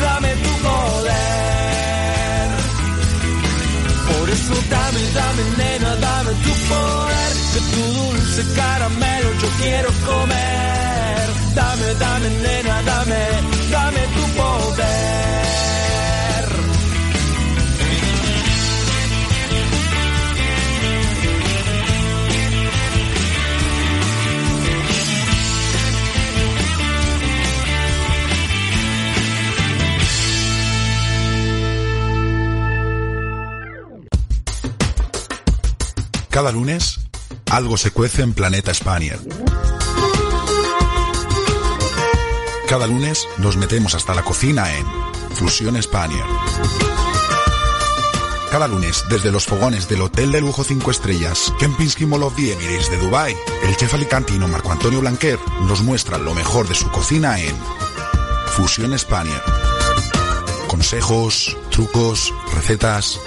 dame tu poder. Eso dame, dame, nena, dame tu poder, que tu dulce caramelo yo quiero comer. Dame, dame, nena, dame, dame tu poder. Cada lunes, algo se cuece en Planeta Spaniard. Cada lunes nos metemos hasta la cocina en Fusión Spaniard. Cada lunes, desde los fogones del Hotel de Lujo 5 Estrellas, Kempinski Mall of the Emirates de Dubai, el chef alicantino Marco Antonio Blanquer nos muestra lo mejor de su cocina en Fusión Spaniard. Consejos, trucos, recetas.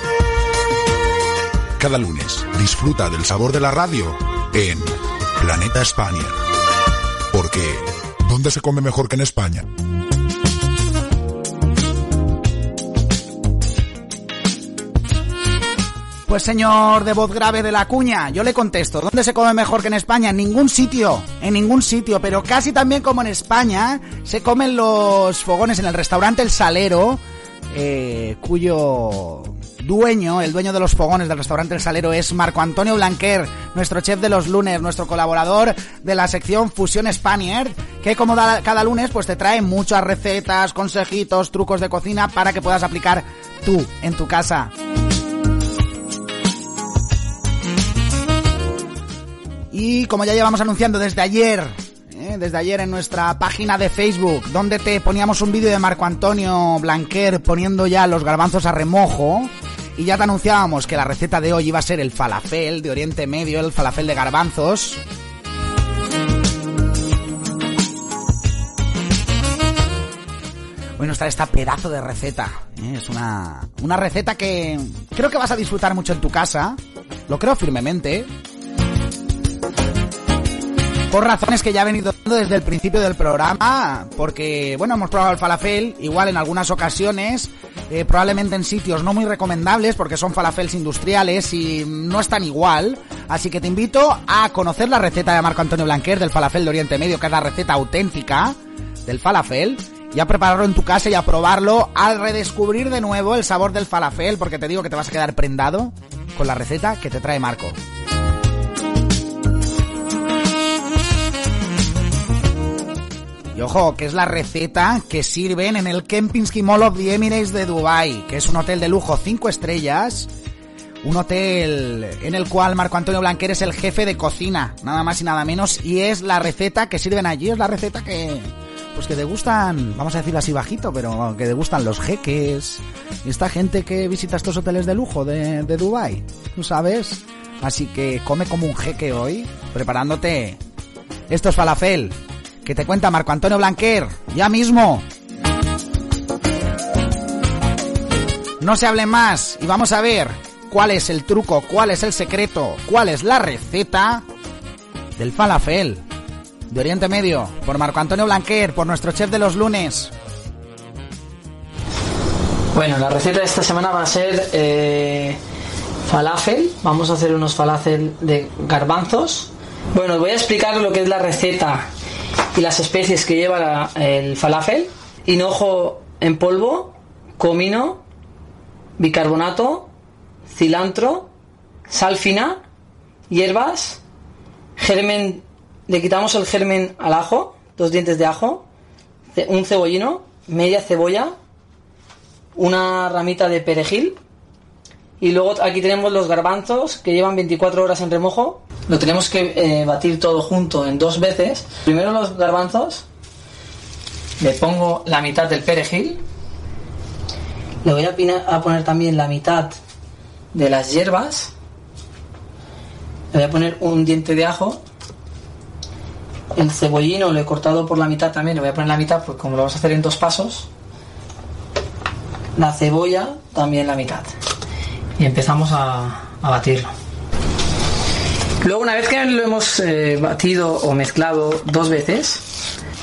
Cada lunes, disfruta del sabor de la radio en Planeta España. Porque, ¿dónde se come mejor que en España? Pues señor de voz grave de la cuña, yo le contesto, ¿dónde se come mejor que en España? En ningún sitio, en ningún sitio, pero casi también como en España, se comen los fogones en el restaurante El Salero, eh, cuyo dueño, el dueño de los fogones del restaurante El Salero es Marco Antonio Blanquer, nuestro chef de los lunes, nuestro colaborador de la sección Fusión Spaniard, que como da- cada lunes pues te trae muchas recetas, consejitos, trucos de cocina para que puedas aplicar tú en tu casa. Y como ya llevamos anunciando desde ayer, ¿eh? desde ayer en nuestra página de Facebook, donde te poníamos un vídeo de Marco Antonio Blanquer poniendo ya los garbanzos a remojo, Y ya te anunciábamos que la receta de hoy iba a ser el falafel de Oriente Medio, el falafel de garbanzos. Hoy nos trae esta pedazo de receta. ¿eh? Es una, una receta que creo que vas a disfrutar mucho en tu casa. Lo creo firmemente. Por razones que ya he venido dando desde el principio del programa, porque, bueno, hemos probado el falafel, igual en algunas ocasiones, eh, probablemente en sitios no muy recomendables, porque son falafels industriales y no están igual. Así que te invito a conocer la receta de Marco Antonio Blanquer del falafel de Oriente Medio, que es la receta auténtica del falafel, y a prepararlo en tu casa y a probarlo al redescubrir de nuevo el sabor del falafel, porque te digo que te vas a quedar prendado con la receta que te trae Marco. Ojo, que es la receta que sirven en el Kempinski Mall of the Emirates de Dubai, que es un hotel de lujo 5 estrellas, un hotel en el cual Marco Antonio Blanquer es el jefe de cocina, nada más y nada menos, y es la receta que sirven allí, es la receta que pues que te gustan, vamos a decirlo así bajito, pero que te gustan los jeques, esta gente que visita estos hoteles de lujo de, de Dubai, ¿tú sabes? Así que come como un jeque hoy, preparándote estos falafel que te cuenta Marco Antonio Blanquer, ya mismo. No se hable más y vamos a ver cuál es el truco, cuál es el secreto, cuál es la receta del falafel de Oriente Medio por Marco Antonio Blanquer, por nuestro chef de los lunes. Bueno, la receta de esta semana va a ser eh, falafel. Vamos a hacer unos falafel de garbanzos. Bueno, voy a explicar lo que es la receta y las especies que lleva el falafel. Hinojo en polvo, comino, bicarbonato, cilantro, sal fina, hierbas, germen, le quitamos el germen al ajo, dos dientes de ajo, un cebollino, media cebolla, una ramita de perejil y luego aquí tenemos los garbanzos que llevan 24 horas en remojo. Lo tenemos que eh, batir todo junto en dos veces. Primero los garbanzos. Le pongo la mitad del perejil. Le voy a, poner también la mitad de las hierbas. Le voy a poner un diente de ajo. El cebollino lo he cortado por la mitad también. Le voy a poner la mitad porque como lo vamos a hacer en dos pasos. La cebolla también la mitad y empezamos a batirlo. Luego, una vez que lo hemos eh, batido o mezclado dos veces,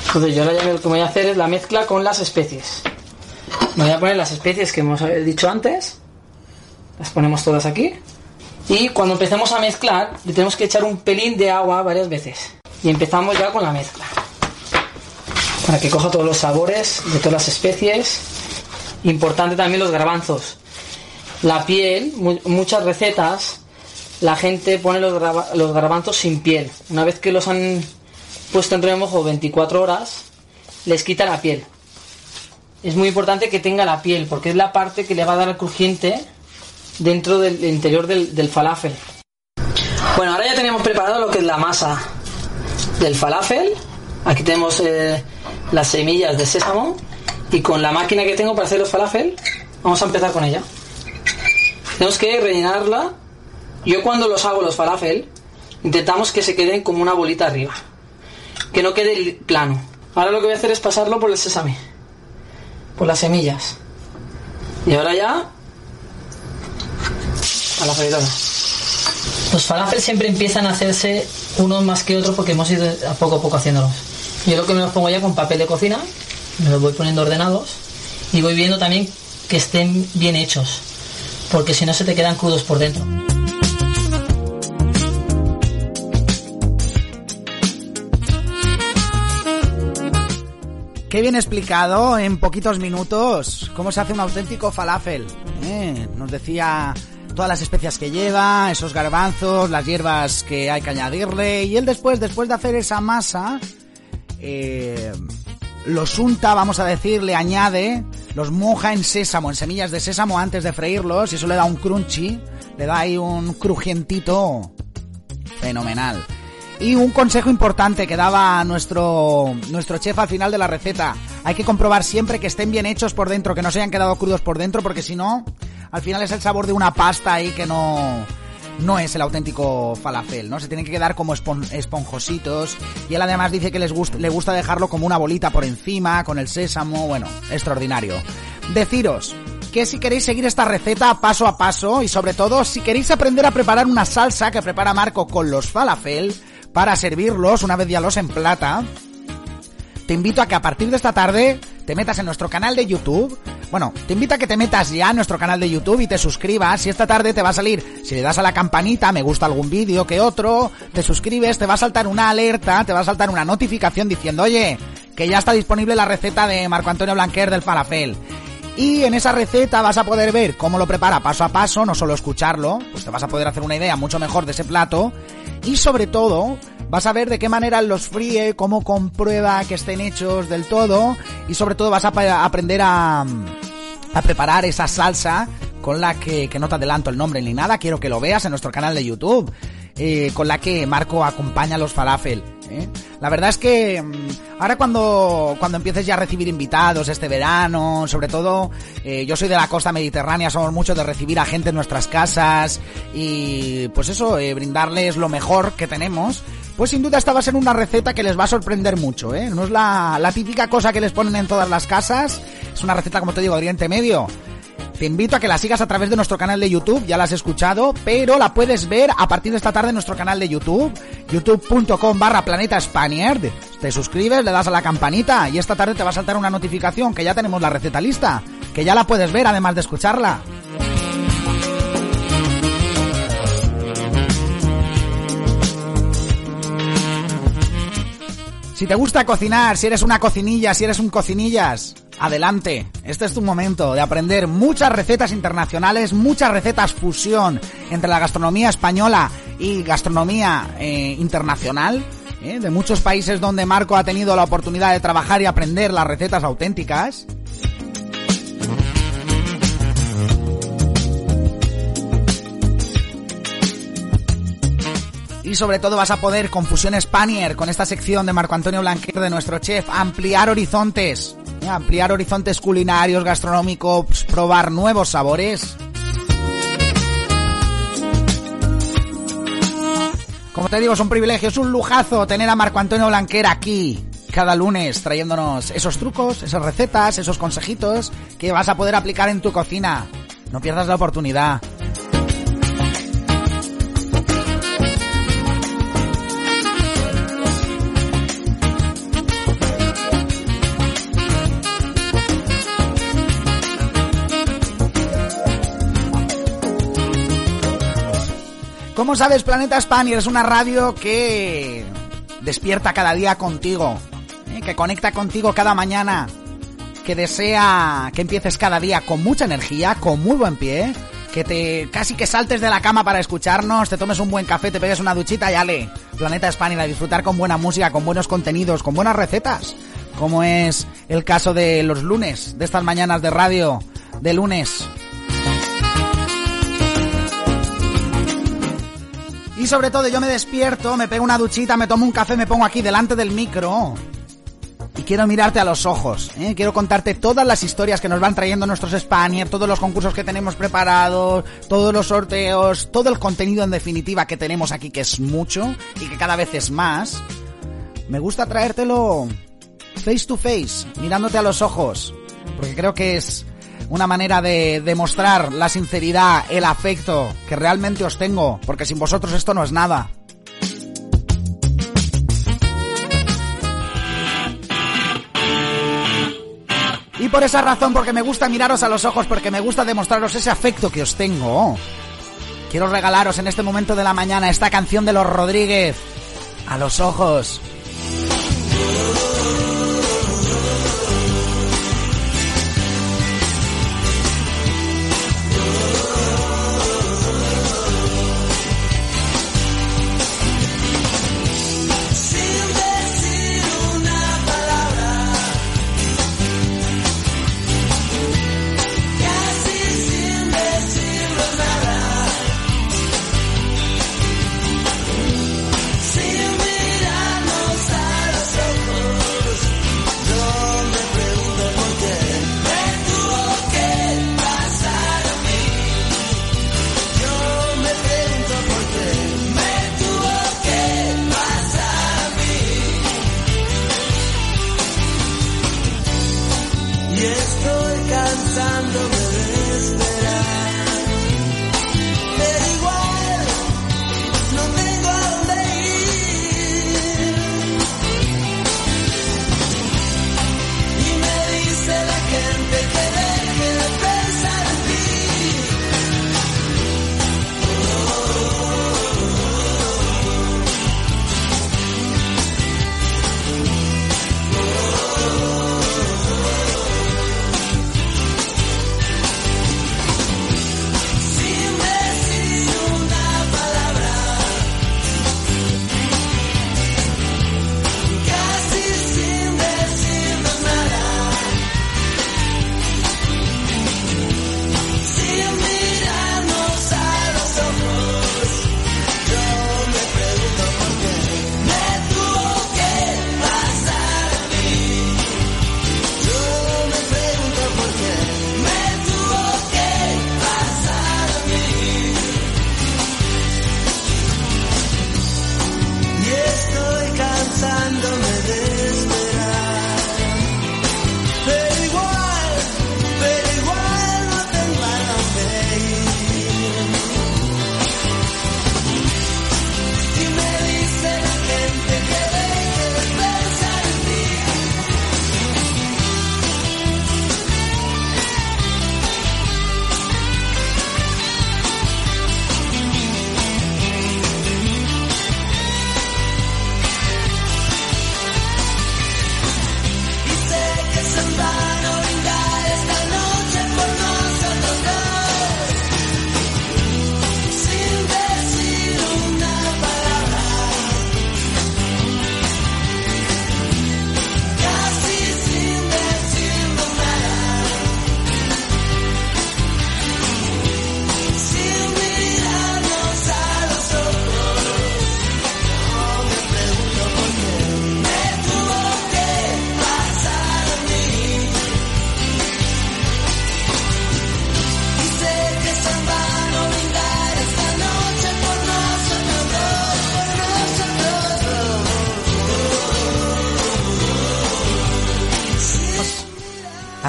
entonces yo ahora lo que voy a hacer es la mezcla con las especies. Voy a poner las especies que hemos eh, dicho antes, las ponemos todas aquí, y cuando empecemos a mezclar, le tenemos que echar un pelín de agua varias veces. Y empezamos ya con la mezcla. Para que coja todos los sabores de todas las especies. Importante también los garbanzos la piel, mu- muchas recetas, la gente pone los, garbanzos sin piel. Una vez que los han puesto en remojo 24 horas, les quita la piel. Es muy importante que tenga la piel, porque es la parte que le va a dar el crujiente dentro del interior del, del falafel. Bueno, ahora ya tenemos preparado lo que es la masa del falafel. Aquí tenemos eh, las semillas de sésamo. Y con la máquina que tengo para hacer los falafel, vamos a empezar con ella. Tenemos que rellenarla. Yo cuando los hago los falafel, intentamos que se queden como una bolita arriba. Que no quede plano. Ahora lo que voy a hacer es pasarlo por el sésame. Por las semillas. Y ahora ya... A la freidora. Los falafel siempre empiezan a hacerse unos más que otros porque hemos ido poco a poco haciéndolos. Yo lo que me los pongo ya con papel de cocina, me los voy poniendo ordenados y voy viendo también que estén bien hechos, porque si no se te quedan crudos por dentro. Qué bien explicado en poquitos minutos cómo se hace un auténtico falafel. ¿eh? Nos decía todas las especias que lleva, esos garbanzos, las hierbas que hay que añadirle y él después, después de hacer esa masa, eh, los unta, vamos a decir, le añade, los moja en sésamo, en semillas de sésamo antes de freírlos y eso le da un crunchy, le da ahí un crujientito fenomenal. Y un consejo importante que daba nuestro, nuestro chef al final de la receta. Hay que comprobar siempre que estén bien hechos por dentro, que no se hayan quedado crudos por dentro, porque si no, al final es el sabor de una pasta ahí que no no es el auténtico falafel, ¿no? Se tienen que quedar como espon- esponjositos y él además dice que les gust- le gusta dejarlo como una bolita por encima, con el sésamo, bueno, extraordinario. Deciros que si queréis seguir esta receta paso a paso y sobre todo si queréis aprender a preparar una salsa que prepara Marco con los falafel para servirlos una vez ya los en plata, te invito a que a partir de esta tarde te metas en nuestro canal de YouTube. Bueno, te invito a que te metas ya en nuestro canal de YouTube y te suscribas. Y esta tarde te va a salir, si le das a la campanita, me gusta algún vídeo que otro, te suscribes, te va a saltar una alerta, te va a saltar una notificación diciendo, oye, que ya está disponible la receta de Marco Antonio Blanquer del falafel. Y en esa receta vas a poder ver cómo lo prepara paso a paso, no solo escucharlo, pues te vas a poder hacer una idea mucho mejor de ese plato. Y sobre todo, vas a ver de qué manera los fríe, cómo comprueba que estén hechos del todo. Y sobre todo vas a aprender a, a preparar esa salsa con la que, que no te adelanto el nombre ni nada, quiero que lo veas en nuestro canal de YouTube, eh, con la que Marco acompaña los falafel. ¿eh? La verdad es que mm, ahora cuando, cuando empieces ya a recibir invitados este verano, sobre todo eh, yo soy de la costa mediterránea, somos muchos de recibir a gente en nuestras casas y pues eso, brindarles lo mejor que tenemos. Pues sin duda esta va a ser una receta que les va a sorprender mucho, ¿eh? No es la, la típica cosa que les ponen en todas las casas, es una receta, como te digo, de Oriente Medio. Te invito a que la sigas a través de nuestro canal de YouTube, ya la has escuchado, pero la puedes ver a partir de esta tarde en nuestro canal de YouTube, youtube.com barra planeta Spaniard. Te suscribes, le das a la campanita y esta tarde te va a saltar una notificación que ya tenemos la receta lista, que ya la puedes ver además de escucharla. Si te gusta cocinar, si eres una cocinilla, si eres un cocinillas, adelante. Este es tu momento de aprender muchas recetas internacionales, muchas recetas fusión entre la gastronomía española y gastronomía eh, internacional. eh, de muchos países donde Marco ha tenido la oportunidad de trabajar y aprender las recetas auténticas. Y sobre todo vas a poder con Fusión Spanier, con esta sección de Marco Antonio Blanquer, de nuestro chef, ampliar horizontes. ¿eh? Ampliar horizontes culinarios, gastronómicos, probar nuevos sabores. Como te digo, es un privilegio, es un lujazo tener a Marco Antonio Blanquer aquí cada lunes trayéndonos esos trucos, esas recetas, esos consejitos que vas a poder aplicar en tu cocina. No pierdas la oportunidad. Como sabes, Planeta Spanier es una radio que despierta cada día contigo, ¿eh? que conecta contigo cada mañana, que desea que empieces cada día con mucha energía, con muy buen pie, que te casi que saltes de la cama para escucharnos, te tomes un buen café, te pegues una duchita y ale. Planeta Spanier a disfrutar con buena música, con buenos contenidos, con buenas recetas, como es el caso de los lunes, de estas mañanas de radio de lunes. Y sobre todo yo me despierto, me pego una duchita, me tomo un café, me pongo aquí delante del micro. Y quiero mirarte a los ojos, ¿eh? quiero contarte todas las historias que nos van trayendo nuestros Spanier, todos los concursos que tenemos preparados, todos los sorteos, todo el contenido en definitiva que tenemos aquí, que es mucho y que cada vez es más. Me gusta traértelo face to face, mirándote a los ojos, porque creo que es una manera de demostrar la sinceridad, el afecto que realmente os tengo, porque sin vosotros esto no es nada. Y por esa razón, porque me gusta miraros a los ojos, porque me gusta demostraros ese afecto que os tengo, quiero regalaros en este momento de la mañana esta canción de los Rodríguez, a los ojos.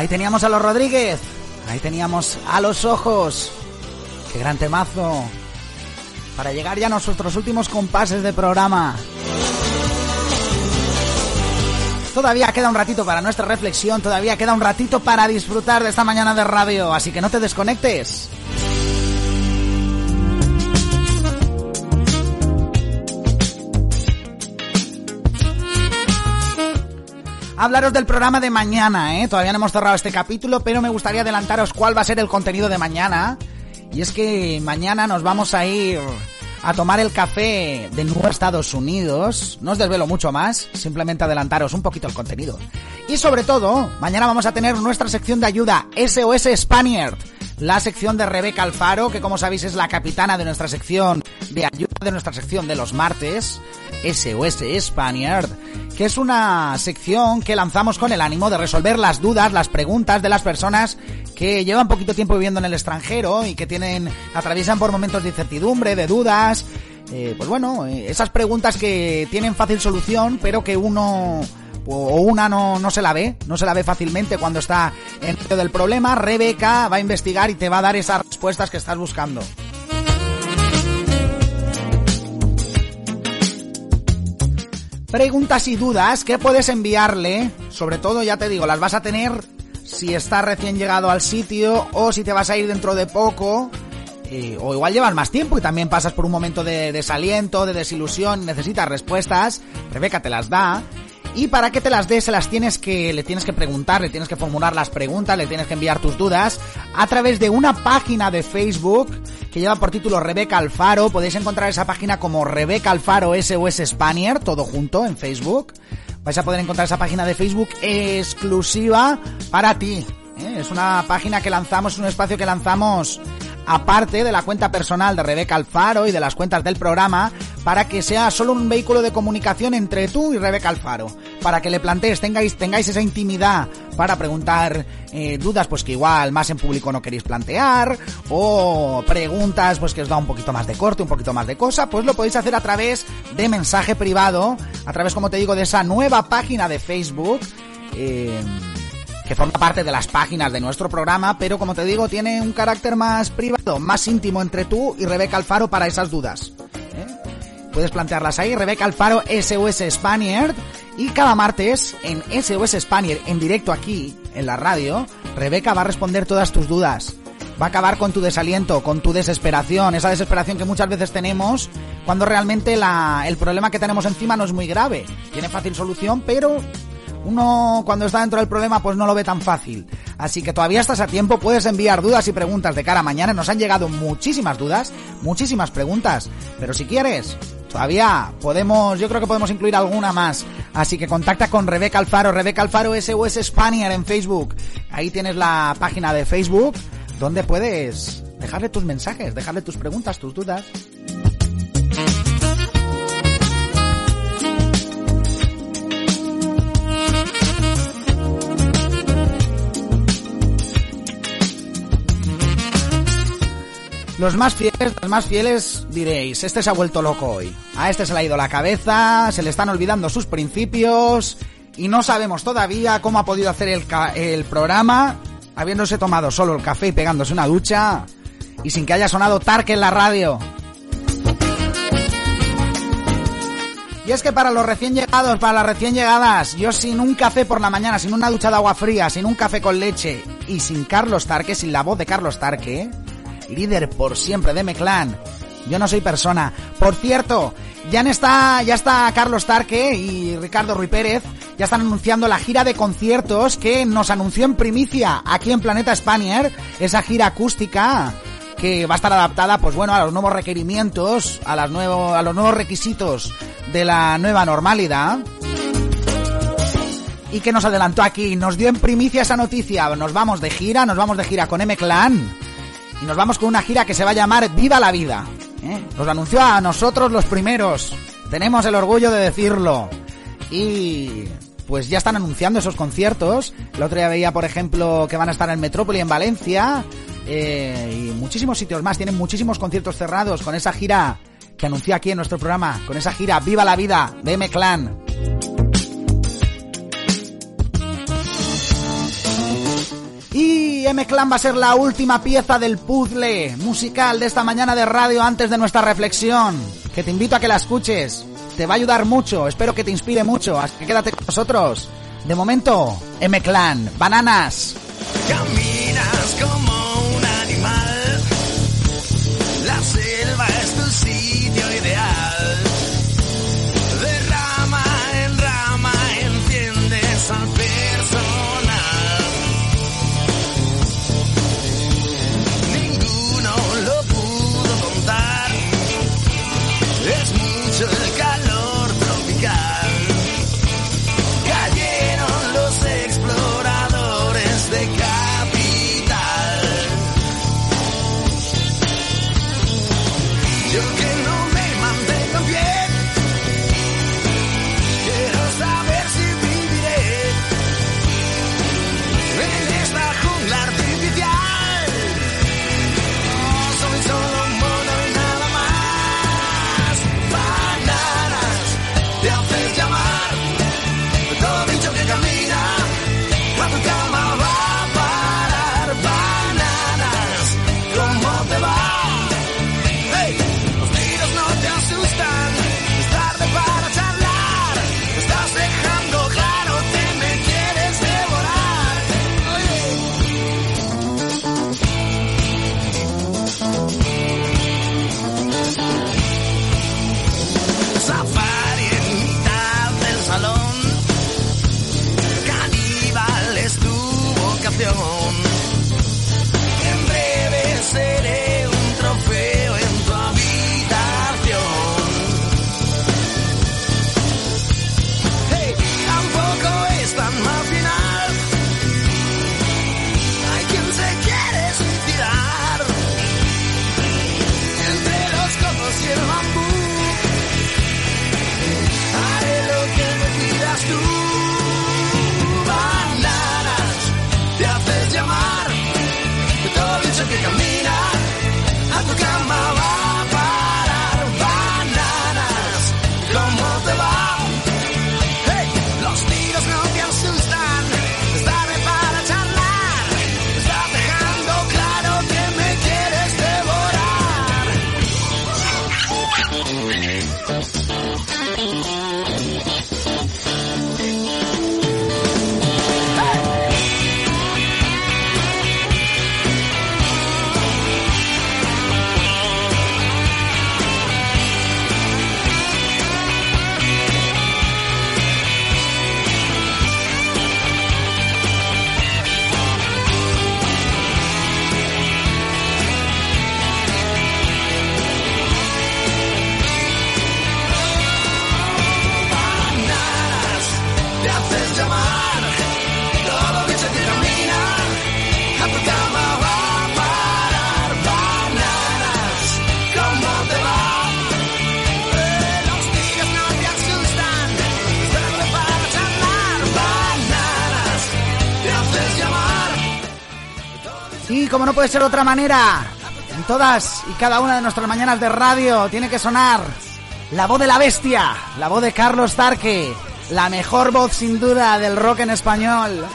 Teníamos a los Rodríguez. Ahí teníamos a los ojos. Qué gran temazo. Para llegar ya a nuestros últimos compases de programa. Todavía queda un ratito para nuestra reflexión, todavía queda un ratito para disfrutar de esta mañana de radio, así que no te desconectes. Hablaros del programa de mañana, ¿eh? Todavía no hemos cerrado este capítulo, pero me gustaría adelantaros cuál va a ser el contenido de mañana. Y es que mañana nos vamos a ir a tomar el café de nuevo Estados Unidos. No os desvelo mucho más, simplemente adelantaros un poquito el contenido. Y sobre todo, mañana vamos a tener nuestra sección de ayuda SOS Spaniard. La sección de Rebeca Alfaro, que como sabéis es la capitana de nuestra sección de ayuda de nuestra sección de los martes, SOS Spaniard, que es una sección que lanzamos con el ánimo de resolver las dudas, las preguntas de las personas que llevan poquito tiempo viviendo en el extranjero y que tienen, atraviesan por momentos de incertidumbre, de dudas, eh, pues bueno, eh, esas preguntas que tienen fácil solución, pero que uno o una no, no se la ve, no se la ve fácilmente cuando está en medio del problema, Rebeca va a investigar y te va a dar esas respuestas que estás buscando. Preguntas y dudas que puedes enviarle, sobre todo ya te digo, las vas a tener si estás recién llegado al sitio o si te vas a ir dentro de poco. eh, o igual llevas más tiempo y también pasas por un momento de desaliento, de desilusión, necesitas respuestas, Rebeca te las da. Y para que te las dé, se las tienes que, le tienes que preguntar, le tienes que formular las preguntas, le tienes que enviar tus dudas a través de una página de Facebook que lleva por título Rebeca Alfaro. Podéis encontrar esa página como Rebeca Alfaro SOS Spanier, todo junto en Facebook. Vais a poder encontrar esa página de Facebook exclusiva para ti. ¿eh? Es una página que lanzamos, es un espacio que lanzamos aparte de la cuenta personal de Rebeca Alfaro y de las cuentas del programa, para que sea solo un vehículo de comunicación entre tú y Rebeca Alfaro, para que le plantees, tengáis, tengáis esa intimidad para preguntar eh, dudas pues que igual más en público no queréis plantear, o preguntas pues que os da un poquito más de corte, un poquito más de cosa, pues lo podéis hacer a través de mensaje privado, a través, como te digo, de esa nueva página de Facebook. Eh, que forma parte de las páginas de nuestro programa, pero como te digo, tiene un carácter más privado, más íntimo entre tú y Rebeca Alfaro para esas dudas. ¿eh? Puedes plantearlas ahí, Rebeca Alfaro SOS Spaniard, y cada martes en SOS Spaniard, en directo aquí, en la radio, Rebeca va a responder todas tus dudas. Va a acabar con tu desaliento, con tu desesperación, esa desesperación que muchas veces tenemos cuando realmente la, el problema que tenemos encima no es muy grave. Tiene fácil solución, pero uno cuando está dentro del problema pues no lo ve tan fácil. Así que todavía estás a tiempo, puedes enviar dudas y preguntas de cara a mañana. Nos han llegado muchísimas dudas, muchísimas preguntas, pero si quieres, todavía podemos, yo creo que podemos incluir alguna más. Así que contacta con Rebeca Alfaro, Rebeca Alfaro SOS Spanier en Facebook. Ahí tienes la página de Facebook donde puedes dejarle tus mensajes, dejarle tus preguntas, tus dudas. Los más fieles, los más fieles diréis, este se ha vuelto loco hoy. A este se le ha ido la cabeza, se le están olvidando sus principios y no sabemos todavía cómo ha podido hacer el, el programa habiéndose tomado solo el café y pegándose una ducha y sin que haya sonado Tark en la radio. Y es que para los recién llegados, para las recién llegadas, yo sin un café por la mañana, sin una ducha de agua fría, sin un café con leche y sin Carlos Tarque, sin la voz de Carlos Tarque, líder por siempre de Meclán, yo no soy persona. Por cierto, ya está, ya está Carlos Tarque y Ricardo Ruy Pérez, ya están anunciando la gira de conciertos que nos anunció en primicia aquí en Planeta Spanier, esa gira acústica que va a estar adaptada, pues bueno, a los nuevos requerimientos, a, las nuevo, a los nuevos requisitos de la nueva normalidad. Y que nos adelantó aquí, nos dio en primicia esa noticia. Nos vamos de gira, nos vamos de gira con M-Clan. Y nos vamos con una gira que se va a llamar Viva la Vida. ¿eh? Nos anunció a nosotros los primeros. Tenemos el orgullo de decirlo. Y pues ya están anunciando esos conciertos. El otro día veía, por ejemplo, que van a estar en Metrópoli, en Valencia. eh, y muchísimos sitios más. Tienen muchísimos conciertos cerrados con esa gira que anunció aquí en nuestro programa. Con esa gira Viva la Vida de M-Clan. M-Clan va a ser la última pieza del puzzle musical de esta mañana de radio antes de nuestra reflexión. Que te invito a que la escuches. Te va a ayudar mucho, espero que te inspire mucho, así que quédate con nosotros. De momento, M-Clan, bananas. Caminas como puede ser otra manera, en todas y cada una de nuestras mañanas de radio tiene que sonar la voz de la bestia, la voz de Carlos Tarque, la mejor voz sin duda del rock en español.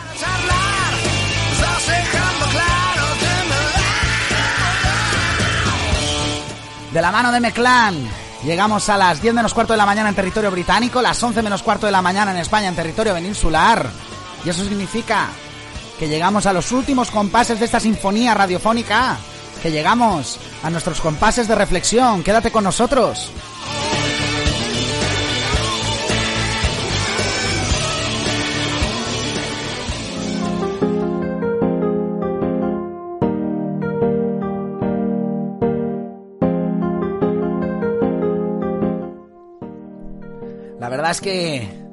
De la mano de Meclán, llegamos a las 10 menos cuarto de la mañana en territorio británico, las 11 menos cuarto de la mañana en España en territorio peninsular. Y eso significa que llegamos a los últimos compases de esta sinfonía radiofónica, que llegamos a nuestros compases de reflexión. Quédate con nosotros. La verdad es que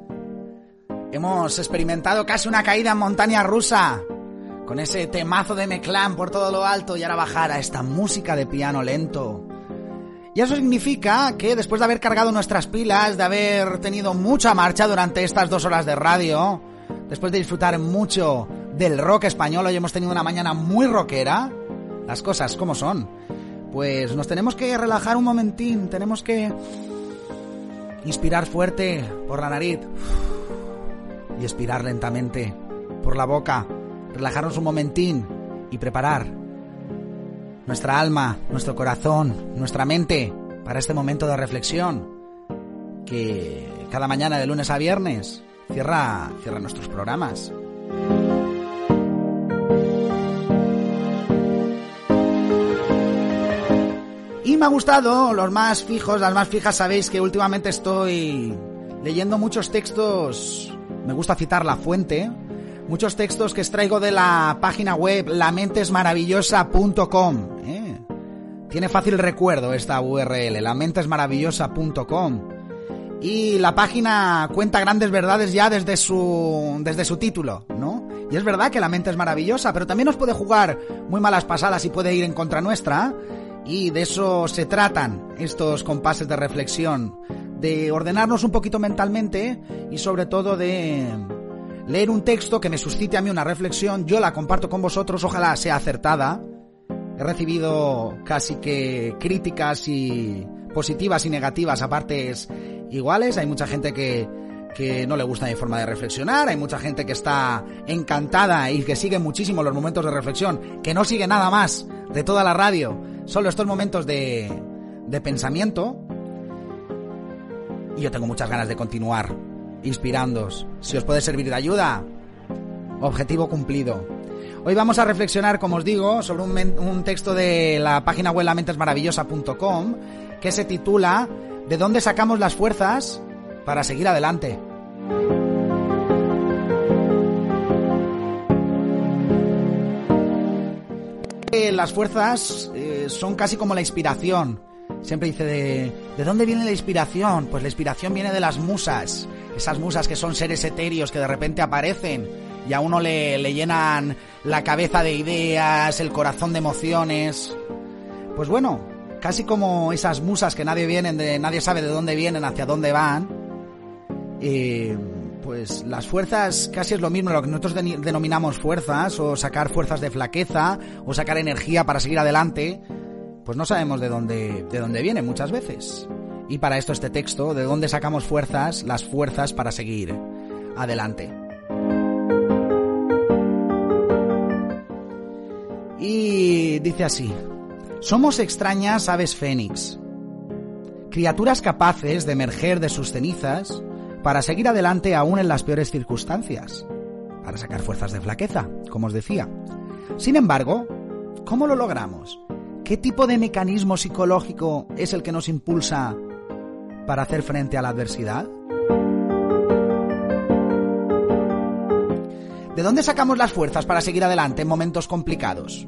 hemos experimentado casi una caída en montaña rusa. Con ese temazo de Meclán por todo lo alto y ahora bajar a esta música de piano lento. Y eso significa que después de haber cargado nuestras pilas, de haber tenido mucha marcha durante estas dos horas de radio, después de disfrutar mucho del rock español, hoy hemos tenido una mañana muy rockera, las cosas como son, pues nos tenemos que relajar un momentín, tenemos que inspirar fuerte por la nariz y expirar lentamente por la boca, relajarnos un momentín y preparar nuestra alma, nuestro corazón, nuestra mente para este momento de reflexión que cada mañana de lunes a viernes cierra, cierra nuestros programas. Y me ha gustado, los más fijos, las más fijas, sabéis que últimamente estoy leyendo muchos textos, me gusta citar la fuente, muchos textos que extraigo de la página web lamentesmaravillosa.com. ¿eh? Tiene fácil recuerdo esta URL, lamentesmaravillosa.com. Y la página cuenta grandes verdades ya desde su, desde su título, ¿no? Y es verdad que la mente es maravillosa, pero también nos puede jugar muy malas pasadas y puede ir en contra nuestra. Y de eso se tratan estos compases de reflexión, de ordenarnos un poquito mentalmente y sobre todo de leer un texto que me suscite a mí una reflexión, yo la comparto con vosotros, ojalá sea acertada. He recibido casi que críticas y positivas y negativas a partes iguales, hay mucha gente que, que no le gusta mi forma de reflexionar, hay mucha gente que está encantada y que sigue muchísimo los momentos de reflexión, que no sigue nada más de toda la radio, solo estos momentos de, de pensamiento. Y yo tengo muchas ganas de continuar inspirándoos. Si os puede servir de ayuda, objetivo cumplido. Hoy vamos a reflexionar, como os digo, sobre un, texto de la página web lamentesmaravillosa.com que se titula ¿De dónde sacamos las fuerzas para seguir adelante? Eh, Las fuerzas eh, son casi como la inspiración. Siempre dice de, ¿de dónde viene la inspiración? Pues la inspiración viene de las musas. Esas musas que son seres etéreos que de repente aparecen y a uno le, le llenan la cabeza de ideas, el corazón de emociones. Pues bueno, casi como esas musas que nadie vienen de, nadie sabe de dónde vienen, hacia dónde van. Eh, pues las fuerzas casi es lo mismo, lo que nosotros denominamos fuerzas, o sacar fuerzas de flaqueza, o sacar energía para seguir adelante, pues no sabemos de dónde, de dónde viene muchas veces. Y para esto este texto, de dónde sacamos fuerzas, las fuerzas para seguir adelante. Y dice así, somos extrañas aves fénix, criaturas capaces de emerger de sus cenizas para seguir adelante aún en las peores circunstancias, para sacar fuerzas de flaqueza, como os decía. Sin embargo, ¿cómo lo logramos? ¿Qué tipo de mecanismo psicológico es el que nos impulsa para hacer frente a la adversidad? ¿De dónde sacamos las fuerzas para seguir adelante en momentos complicados?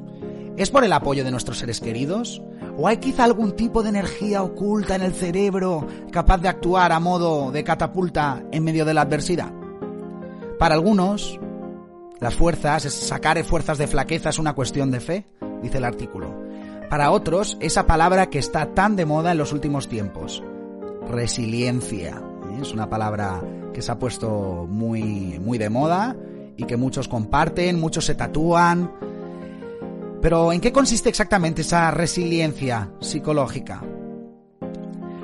¿Es por el apoyo de nuestros seres queridos? ¿O hay quizá algún tipo de energía oculta en el cerebro capaz de actuar a modo de catapulta en medio de la adversidad? Para algunos, las fuerzas, sacar fuerzas de flaqueza es una cuestión de fe, dice el artículo. Para otros, esa palabra que está tan de moda en los últimos tiempos, resiliencia. ¿eh? Es una palabra que se ha puesto muy, muy de moda y que muchos comparten, muchos se tatúan. Pero ¿en qué consiste exactamente esa resiliencia psicológica?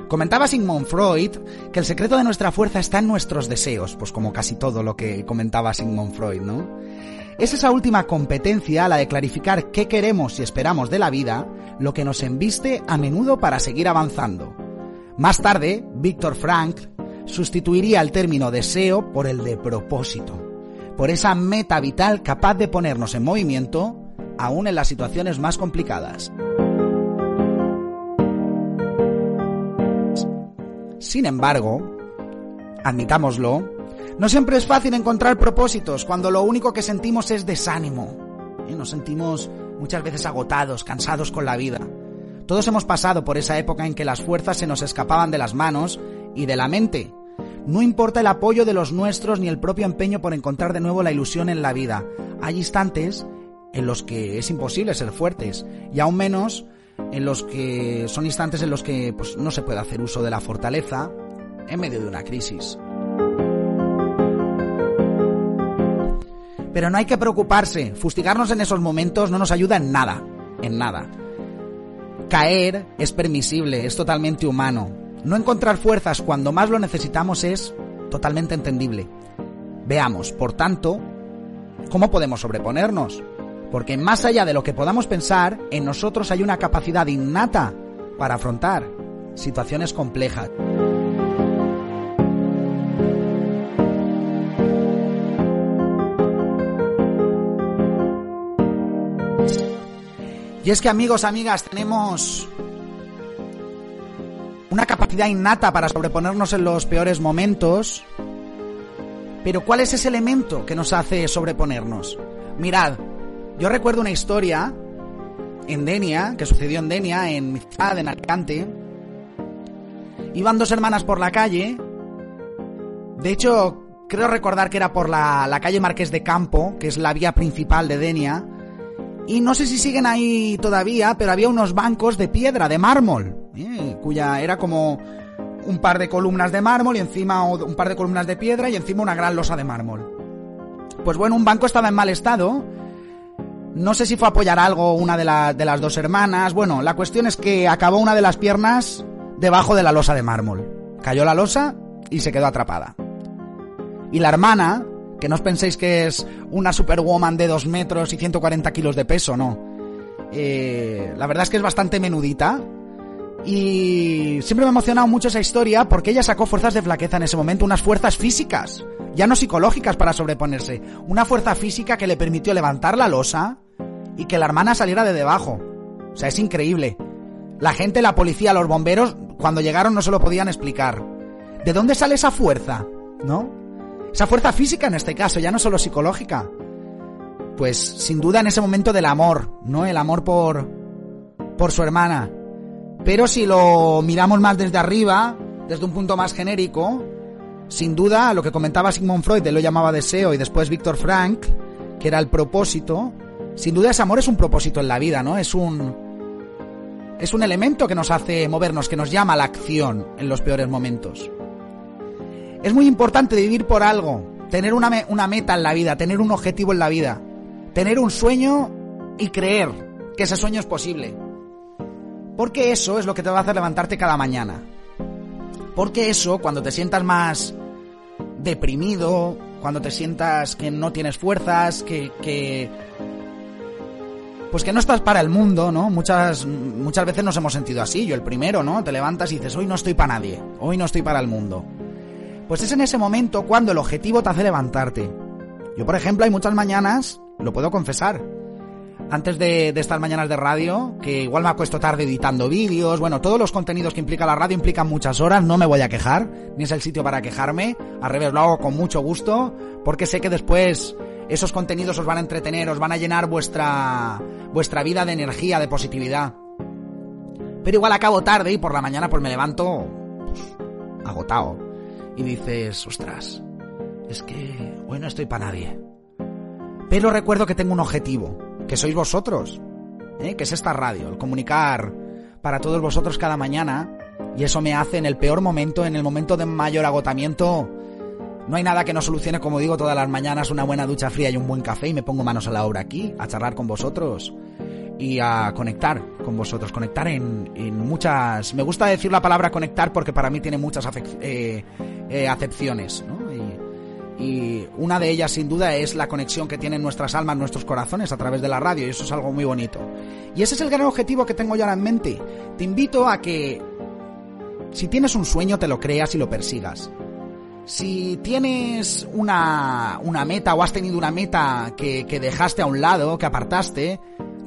Comentaba Sigmund Freud que el secreto de nuestra fuerza está en nuestros deseos, pues como casi todo lo que comentaba Sigmund Freud, ¿no? Es esa última competencia, la de clarificar qué queremos y esperamos de la vida, lo que nos embiste a menudo para seguir avanzando. Más tarde, Víctor Frank sustituiría el término deseo por el de propósito, por esa meta vital capaz de ponernos en movimiento aún en las situaciones más complicadas. Sin embargo, admitámoslo, no siempre es fácil encontrar propósitos cuando lo único que sentimos es desánimo. Nos sentimos muchas veces agotados, cansados con la vida. Todos hemos pasado por esa época en que las fuerzas se nos escapaban de las manos y de la mente. No importa el apoyo de los nuestros ni el propio empeño por encontrar de nuevo la ilusión en la vida. Hay instantes en los que es imposible ser fuertes y aún menos en los que son instantes en los que pues, no se puede hacer uso de la fortaleza en medio de una crisis. Pero no hay que preocuparse, fustigarnos en esos momentos no nos ayuda en nada, en nada. Caer es permisible, es totalmente humano. No encontrar fuerzas cuando más lo necesitamos es totalmente entendible. Veamos, por tanto, cómo podemos sobreponernos. Porque más allá de lo que podamos pensar, en nosotros hay una capacidad innata para afrontar situaciones complejas. Y es que amigos, amigas, tenemos una capacidad innata para sobreponernos en los peores momentos. Pero ¿cuál es ese elemento que nos hace sobreponernos? Mirad, yo recuerdo una historia en Denia, que sucedió en Denia, en mi ciudad, en Alicante. Iban dos hermanas por la calle. De hecho, creo recordar que era por la, la calle Marqués de Campo, que es la vía principal de Denia. Y no sé si siguen ahí todavía, pero había unos bancos de piedra, de mármol, ¿eh? cuya era como un par de columnas de mármol y encima un par de columnas de piedra y encima una gran losa de mármol. Pues bueno, un banco estaba en mal estado. No sé si fue a apoyar algo una de, de las dos hermanas. Bueno, la cuestión es que acabó una de las piernas debajo de la losa de mármol. Cayó la losa y se quedó atrapada. Y la hermana, que no os penséis que es una superwoman de 2 metros y 140 kilos de peso, no. Eh, la verdad es que es bastante menudita. Y siempre me ha emocionado mucho esa historia porque ella sacó fuerzas de flaqueza en ese momento, unas fuerzas físicas, ya no psicológicas para sobreponerse. Una fuerza física que le permitió levantar la losa y que la hermana saliera de debajo. O sea, es increíble. La gente, la policía, los bomberos, cuando llegaron no se lo podían explicar. ¿De dónde sale esa fuerza? ¿No? Esa fuerza física en este caso, ya no solo psicológica. Pues sin duda en ese momento del amor, ¿no? El amor por por su hermana. Pero si lo miramos más desde arriba, desde un punto más genérico, sin duda lo que comentaba Sigmund Freud, él lo llamaba deseo y después Víctor Frank, que era el propósito, sin duda ese amor es un propósito en la vida, ¿no? Es un es un elemento que nos hace movernos, que nos llama a la acción en los peores momentos. Es muy importante vivir por algo, tener una, una meta en la vida, tener un objetivo en la vida, tener un sueño y creer que ese sueño es posible. Porque eso es lo que te va a hacer levantarte cada mañana. Porque eso, cuando te sientas más deprimido, cuando te sientas que no tienes fuerzas, que, que pues que no estás para el mundo, ¿no? Muchas, muchas veces nos hemos sentido así, yo el primero, ¿no? Te levantas y dices, hoy no estoy para nadie, hoy no estoy para el mundo. Pues es en ese momento cuando el objetivo te hace levantarte. Yo, por ejemplo, hay muchas mañanas, lo puedo confesar, antes de, estas mañanas de radio, que igual me acuesto tarde editando vídeos, bueno, todos los contenidos que implica la radio implican muchas horas, no me voy a quejar, ni es el sitio para quejarme, al revés, lo hago con mucho gusto, porque sé que después esos contenidos os van a entretener, os van a llenar vuestra, vuestra vida de energía, de positividad. Pero igual acabo tarde y por la mañana pues me levanto pues, agotado. Y dices, ostras, es que hoy no estoy para nadie. Pero recuerdo que tengo un objetivo, que sois vosotros, ¿eh? que es esta radio, el comunicar para todos vosotros cada mañana. Y eso me hace en el peor momento, en el momento de mayor agotamiento, no hay nada que no solucione, como digo, todas las mañanas una buena ducha fría y un buen café y me pongo manos a la obra aquí, a charlar con vosotros y a conectar con vosotros, conectar en, en muchas... Me gusta decir la palabra conectar porque para mí tiene muchas eh, eh, acepciones, ¿no? Y, y una de ellas sin duda es la conexión que tienen nuestras almas, nuestros corazones a través de la radio y eso es algo muy bonito. Y ese es el gran objetivo que tengo yo ahora en mente. Te invito a que si tienes un sueño te lo creas y lo persigas. Si tienes una, una meta o has tenido una meta que, que dejaste a un lado, que apartaste,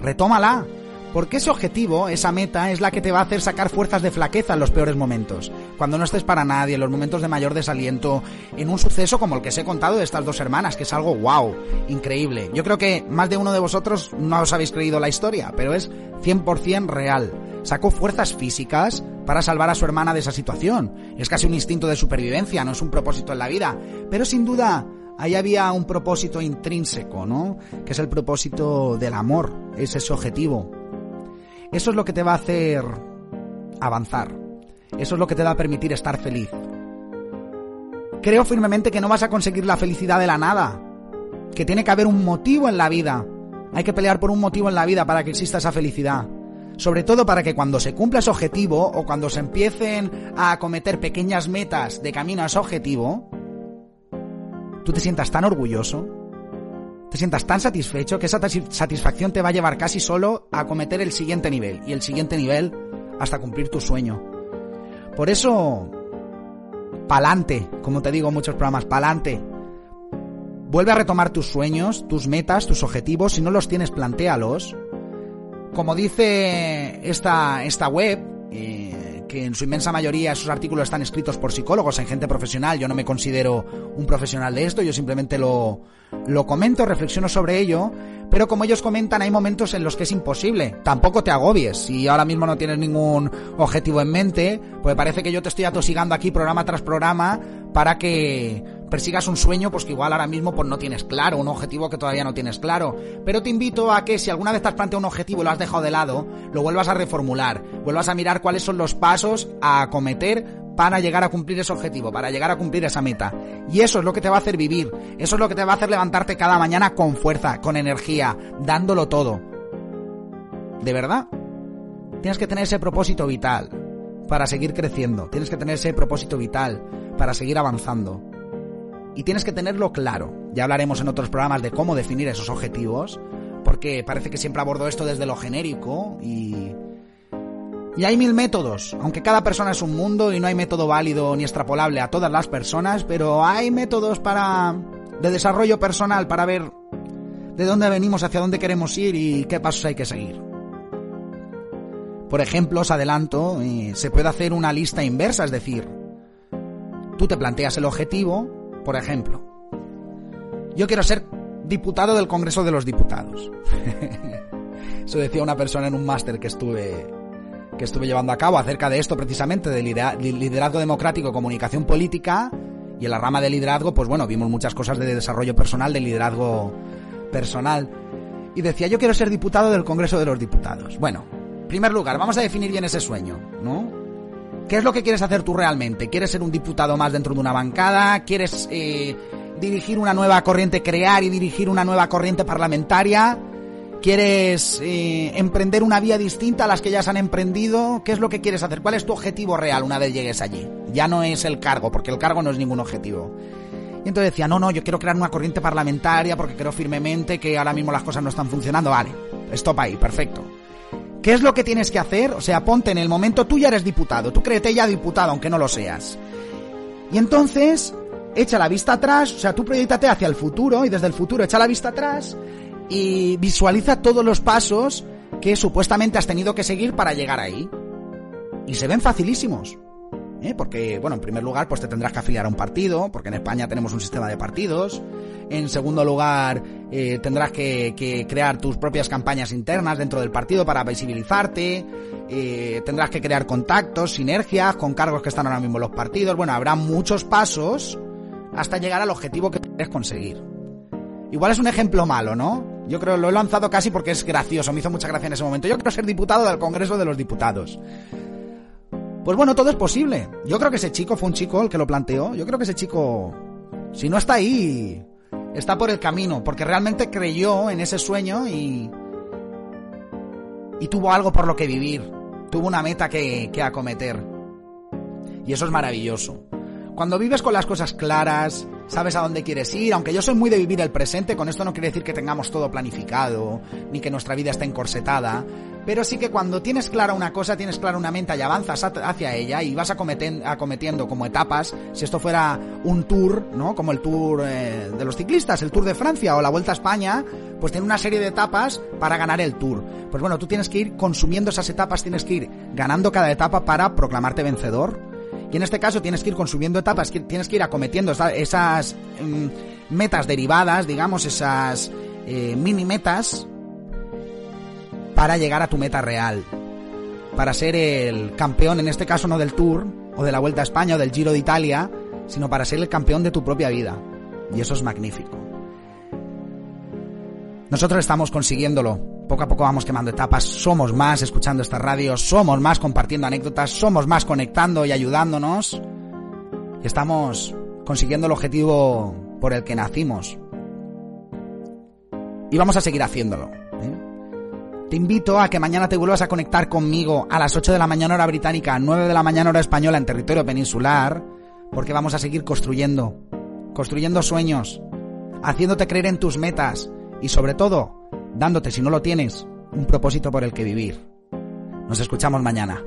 retómala. Porque ese objetivo, esa meta, es la que te va a hacer sacar fuerzas de flaqueza en los peores momentos. Cuando no estés para nadie, en los momentos de mayor desaliento, en un suceso como el que os he contado de estas dos hermanas, que es algo wow, increíble. Yo creo que más de uno de vosotros no os habéis creído la historia, pero es 100% real. Sacó fuerzas físicas para salvar a su hermana de esa situación. Es casi un instinto de supervivencia, no es un propósito en la vida. Pero sin duda, ahí había un propósito intrínseco, ¿no? Que es el propósito del amor, es ese objetivo. Eso es lo que te va a hacer avanzar. Eso es lo que te va a permitir estar feliz. Creo firmemente que no vas a conseguir la felicidad de la nada. Que tiene que haber un motivo en la vida. Hay que pelear por un motivo en la vida para que exista esa felicidad. Sobre todo para que cuando se cumpla ese objetivo o cuando se empiecen a acometer pequeñas metas de camino a ese objetivo, tú te sientas tan orgulloso, te sientas tan satisfecho que esa satisfacción te va a llevar casi solo a acometer el siguiente nivel y el siguiente nivel hasta cumplir tu sueño. Por eso, pa'lante, como te digo en muchos programas, pa'lante. Vuelve a retomar tus sueños, tus metas, tus objetivos. Si no los tienes, plantéalos. Como dice esta, esta web, eh, que en su inmensa mayoría esos artículos están escritos por psicólogos en gente profesional, yo no me considero un profesional de esto, yo simplemente lo, lo comento, reflexiono sobre ello, pero como ellos comentan, hay momentos en los que es imposible. Tampoco te agobies. Si ahora mismo no tienes ningún objetivo en mente, pues parece que yo te estoy atosigando aquí programa tras programa para que persigas un sueño, pues que igual ahora mismo pues no tienes claro, un objetivo que todavía no tienes claro. Pero te invito a que si alguna vez te has planteado un objetivo y lo has dejado de lado, lo vuelvas a reformular, vuelvas a mirar cuáles son los pasos a acometer para llegar a cumplir ese objetivo, para llegar a cumplir esa meta. Y eso es lo que te va a hacer vivir, eso es lo que te va a hacer levantarte cada mañana con fuerza, con energía, dándolo todo. De verdad. Tienes que tener ese propósito vital para seguir creciendo, tienes que tener ese propósito vital para seguir avanzando. Y tienes que tenerlo claro. Ya hablaremos en otros programas de cómo definir esos objetivos, porque parece que siempre abordo esto desde lo genérico y... Y hay mil métodos, aunque cada persona es un mundo y no hay método válido ni extrapolable a todas las personas, pero hay métodos para de desarrollo personal para ver de dónde venimos, hacia dónde queremos ir y qué pasos hay que seguir. Por ejemplo, os adelanto, eh, se puede hacer una lista inversa, es decir, tú te planteas el objetivo, por ejemplo, yo quiero ser diputado del Congreso de los Diputados. Eso decía una persona en un máster que estuve que estuve llevando a cabo acerca de esto precisamente de lidera- li- liderazgo democrático comunicación política y en la rama de liderazgo pues bueno vimos muchas cosas de desarrollo personal de liderazgo personal. Y decía yo quiero ser diputado del Congreso de los Diputados. Bueno en primer lugar vamos a definir bien ese sueño no ¿Qué es lo que quieres hacer tú realmente? ¿Quieres ser un diputado más dentro de una bancada? ¿Quieres eh, dirigir una nueva corriente, crear y dirigir una nueva corriente parlamentaria? ¿Quieres eh, emprender una vía distinta a las que ya se han emprendido? ¿Qué es lo que quieres hacer? ¿Cuál es tu objetivo real una vez llegues allí? Ya no es el cargo, porque el cargo no es ningún objetivo. Y entonces decía, no, no, yo quiero crear una corriente parlamentaria porque creo firmemente que ahora mismo las cosas no están funcionando. Vale, stop ahí, perfecto. ¿Qué es lo que tienes que hacer? O sea, ponte en el momento, tú ya eres diputado, tú créete ya diputado, aunque no lo seas. Y entonces, echa la vista atrás, o sea, tú proyectate hacia el futuro y desde el futuro echa la vista atrás y visualiza todos los pasos que supuestamente has tenido que seguir para llegar ahí. Y se ven facilísimos. ¿Eh? Porque, bueno, en primer lugar, pues te tendrás que afiliar a un partido, porque en España tenemos un sistema de partidos. En segundo lugar, eh, tendrás que, crear tus propias campañas internas dentro del partido para visibilizarte. Eh, tendrás que crear contactos, sinergias con cargos que están ahora mismo en los partidos. Bueno, habrá muchos pasos hasta llegar al objetivo que quieres conseguir. Igual es un ejemplo malo, ¿no? Yo creo lo he lanzado casi porque es gracioso, me hizo mucha gracia en ese momento. Yo quiero ser diputado del Congreso de los Diputados. Pues bueno, todo es posible. Yo creo que ese chico fue un chico el que lo planteó. Yo creo que ese chico, si no está ahí, está por el camino, porque realmente creyó en ese sueño y y tuvo algo por lo que vivir, tuvo una meta que, que acometer. Y eso es maravilloso. Cuando vives con las cosas claras, sabes a dónde quieres ir, aunque yo soy muy de vivir el presente, con esto no quiere decir que tengamos todo planificado, ni que nuestra vida esté encorsetada, pero sí que cuando tienes clara una cosa, tienes clara una meta y avanzas hacia ella y vas acometiendo como etapas, si esto fuera un tour, ¿no? Como el tour eh, de los ciclistas, el Tour de Francia o la Vuelta a España, pues tiene una serie de etapas para ganar el tour. Pues bueno, tú tienes que ir consumiendo esas etapas, tienes que ir ganando cada etapa para proclamarte vencedor. Y en este caso tienes que ir consumiendo etapas, tienes que ir acometiendo esa- esas mm, metas derivadas, digamos, esas eh, mini metas, para llegar a tu meta real. Para ser el campeón, en este caso no del Tour, o de la Vuelta a España, o del Giro de Italia, sino para ser el campeón de tu propia vida. Y eso es magnífico. Nosotros estamos consiguiéndolo. Poco a poco vamos quemando etapas. Somos más escuchando esta radio. Somos más compartiendo anécdotas. Somos más conectando y ayudándonos. Estamos consiguiendo el objetivo por el que nacimos. Y vamos a seguir haciéndolo. ¿eh? Te invito a que mañana te vuelvas a conectar conmigo a las 8 de la mañana hora británica, 9 de la mañana hora española en territorio peninsular, porque vamos a seguir construyendo, construyendo sueños, haciéndote creer en tus metas, y sobre todo, dándote, si no lo tienes, un propósito por el que vivir. Nos escuchamos mañana.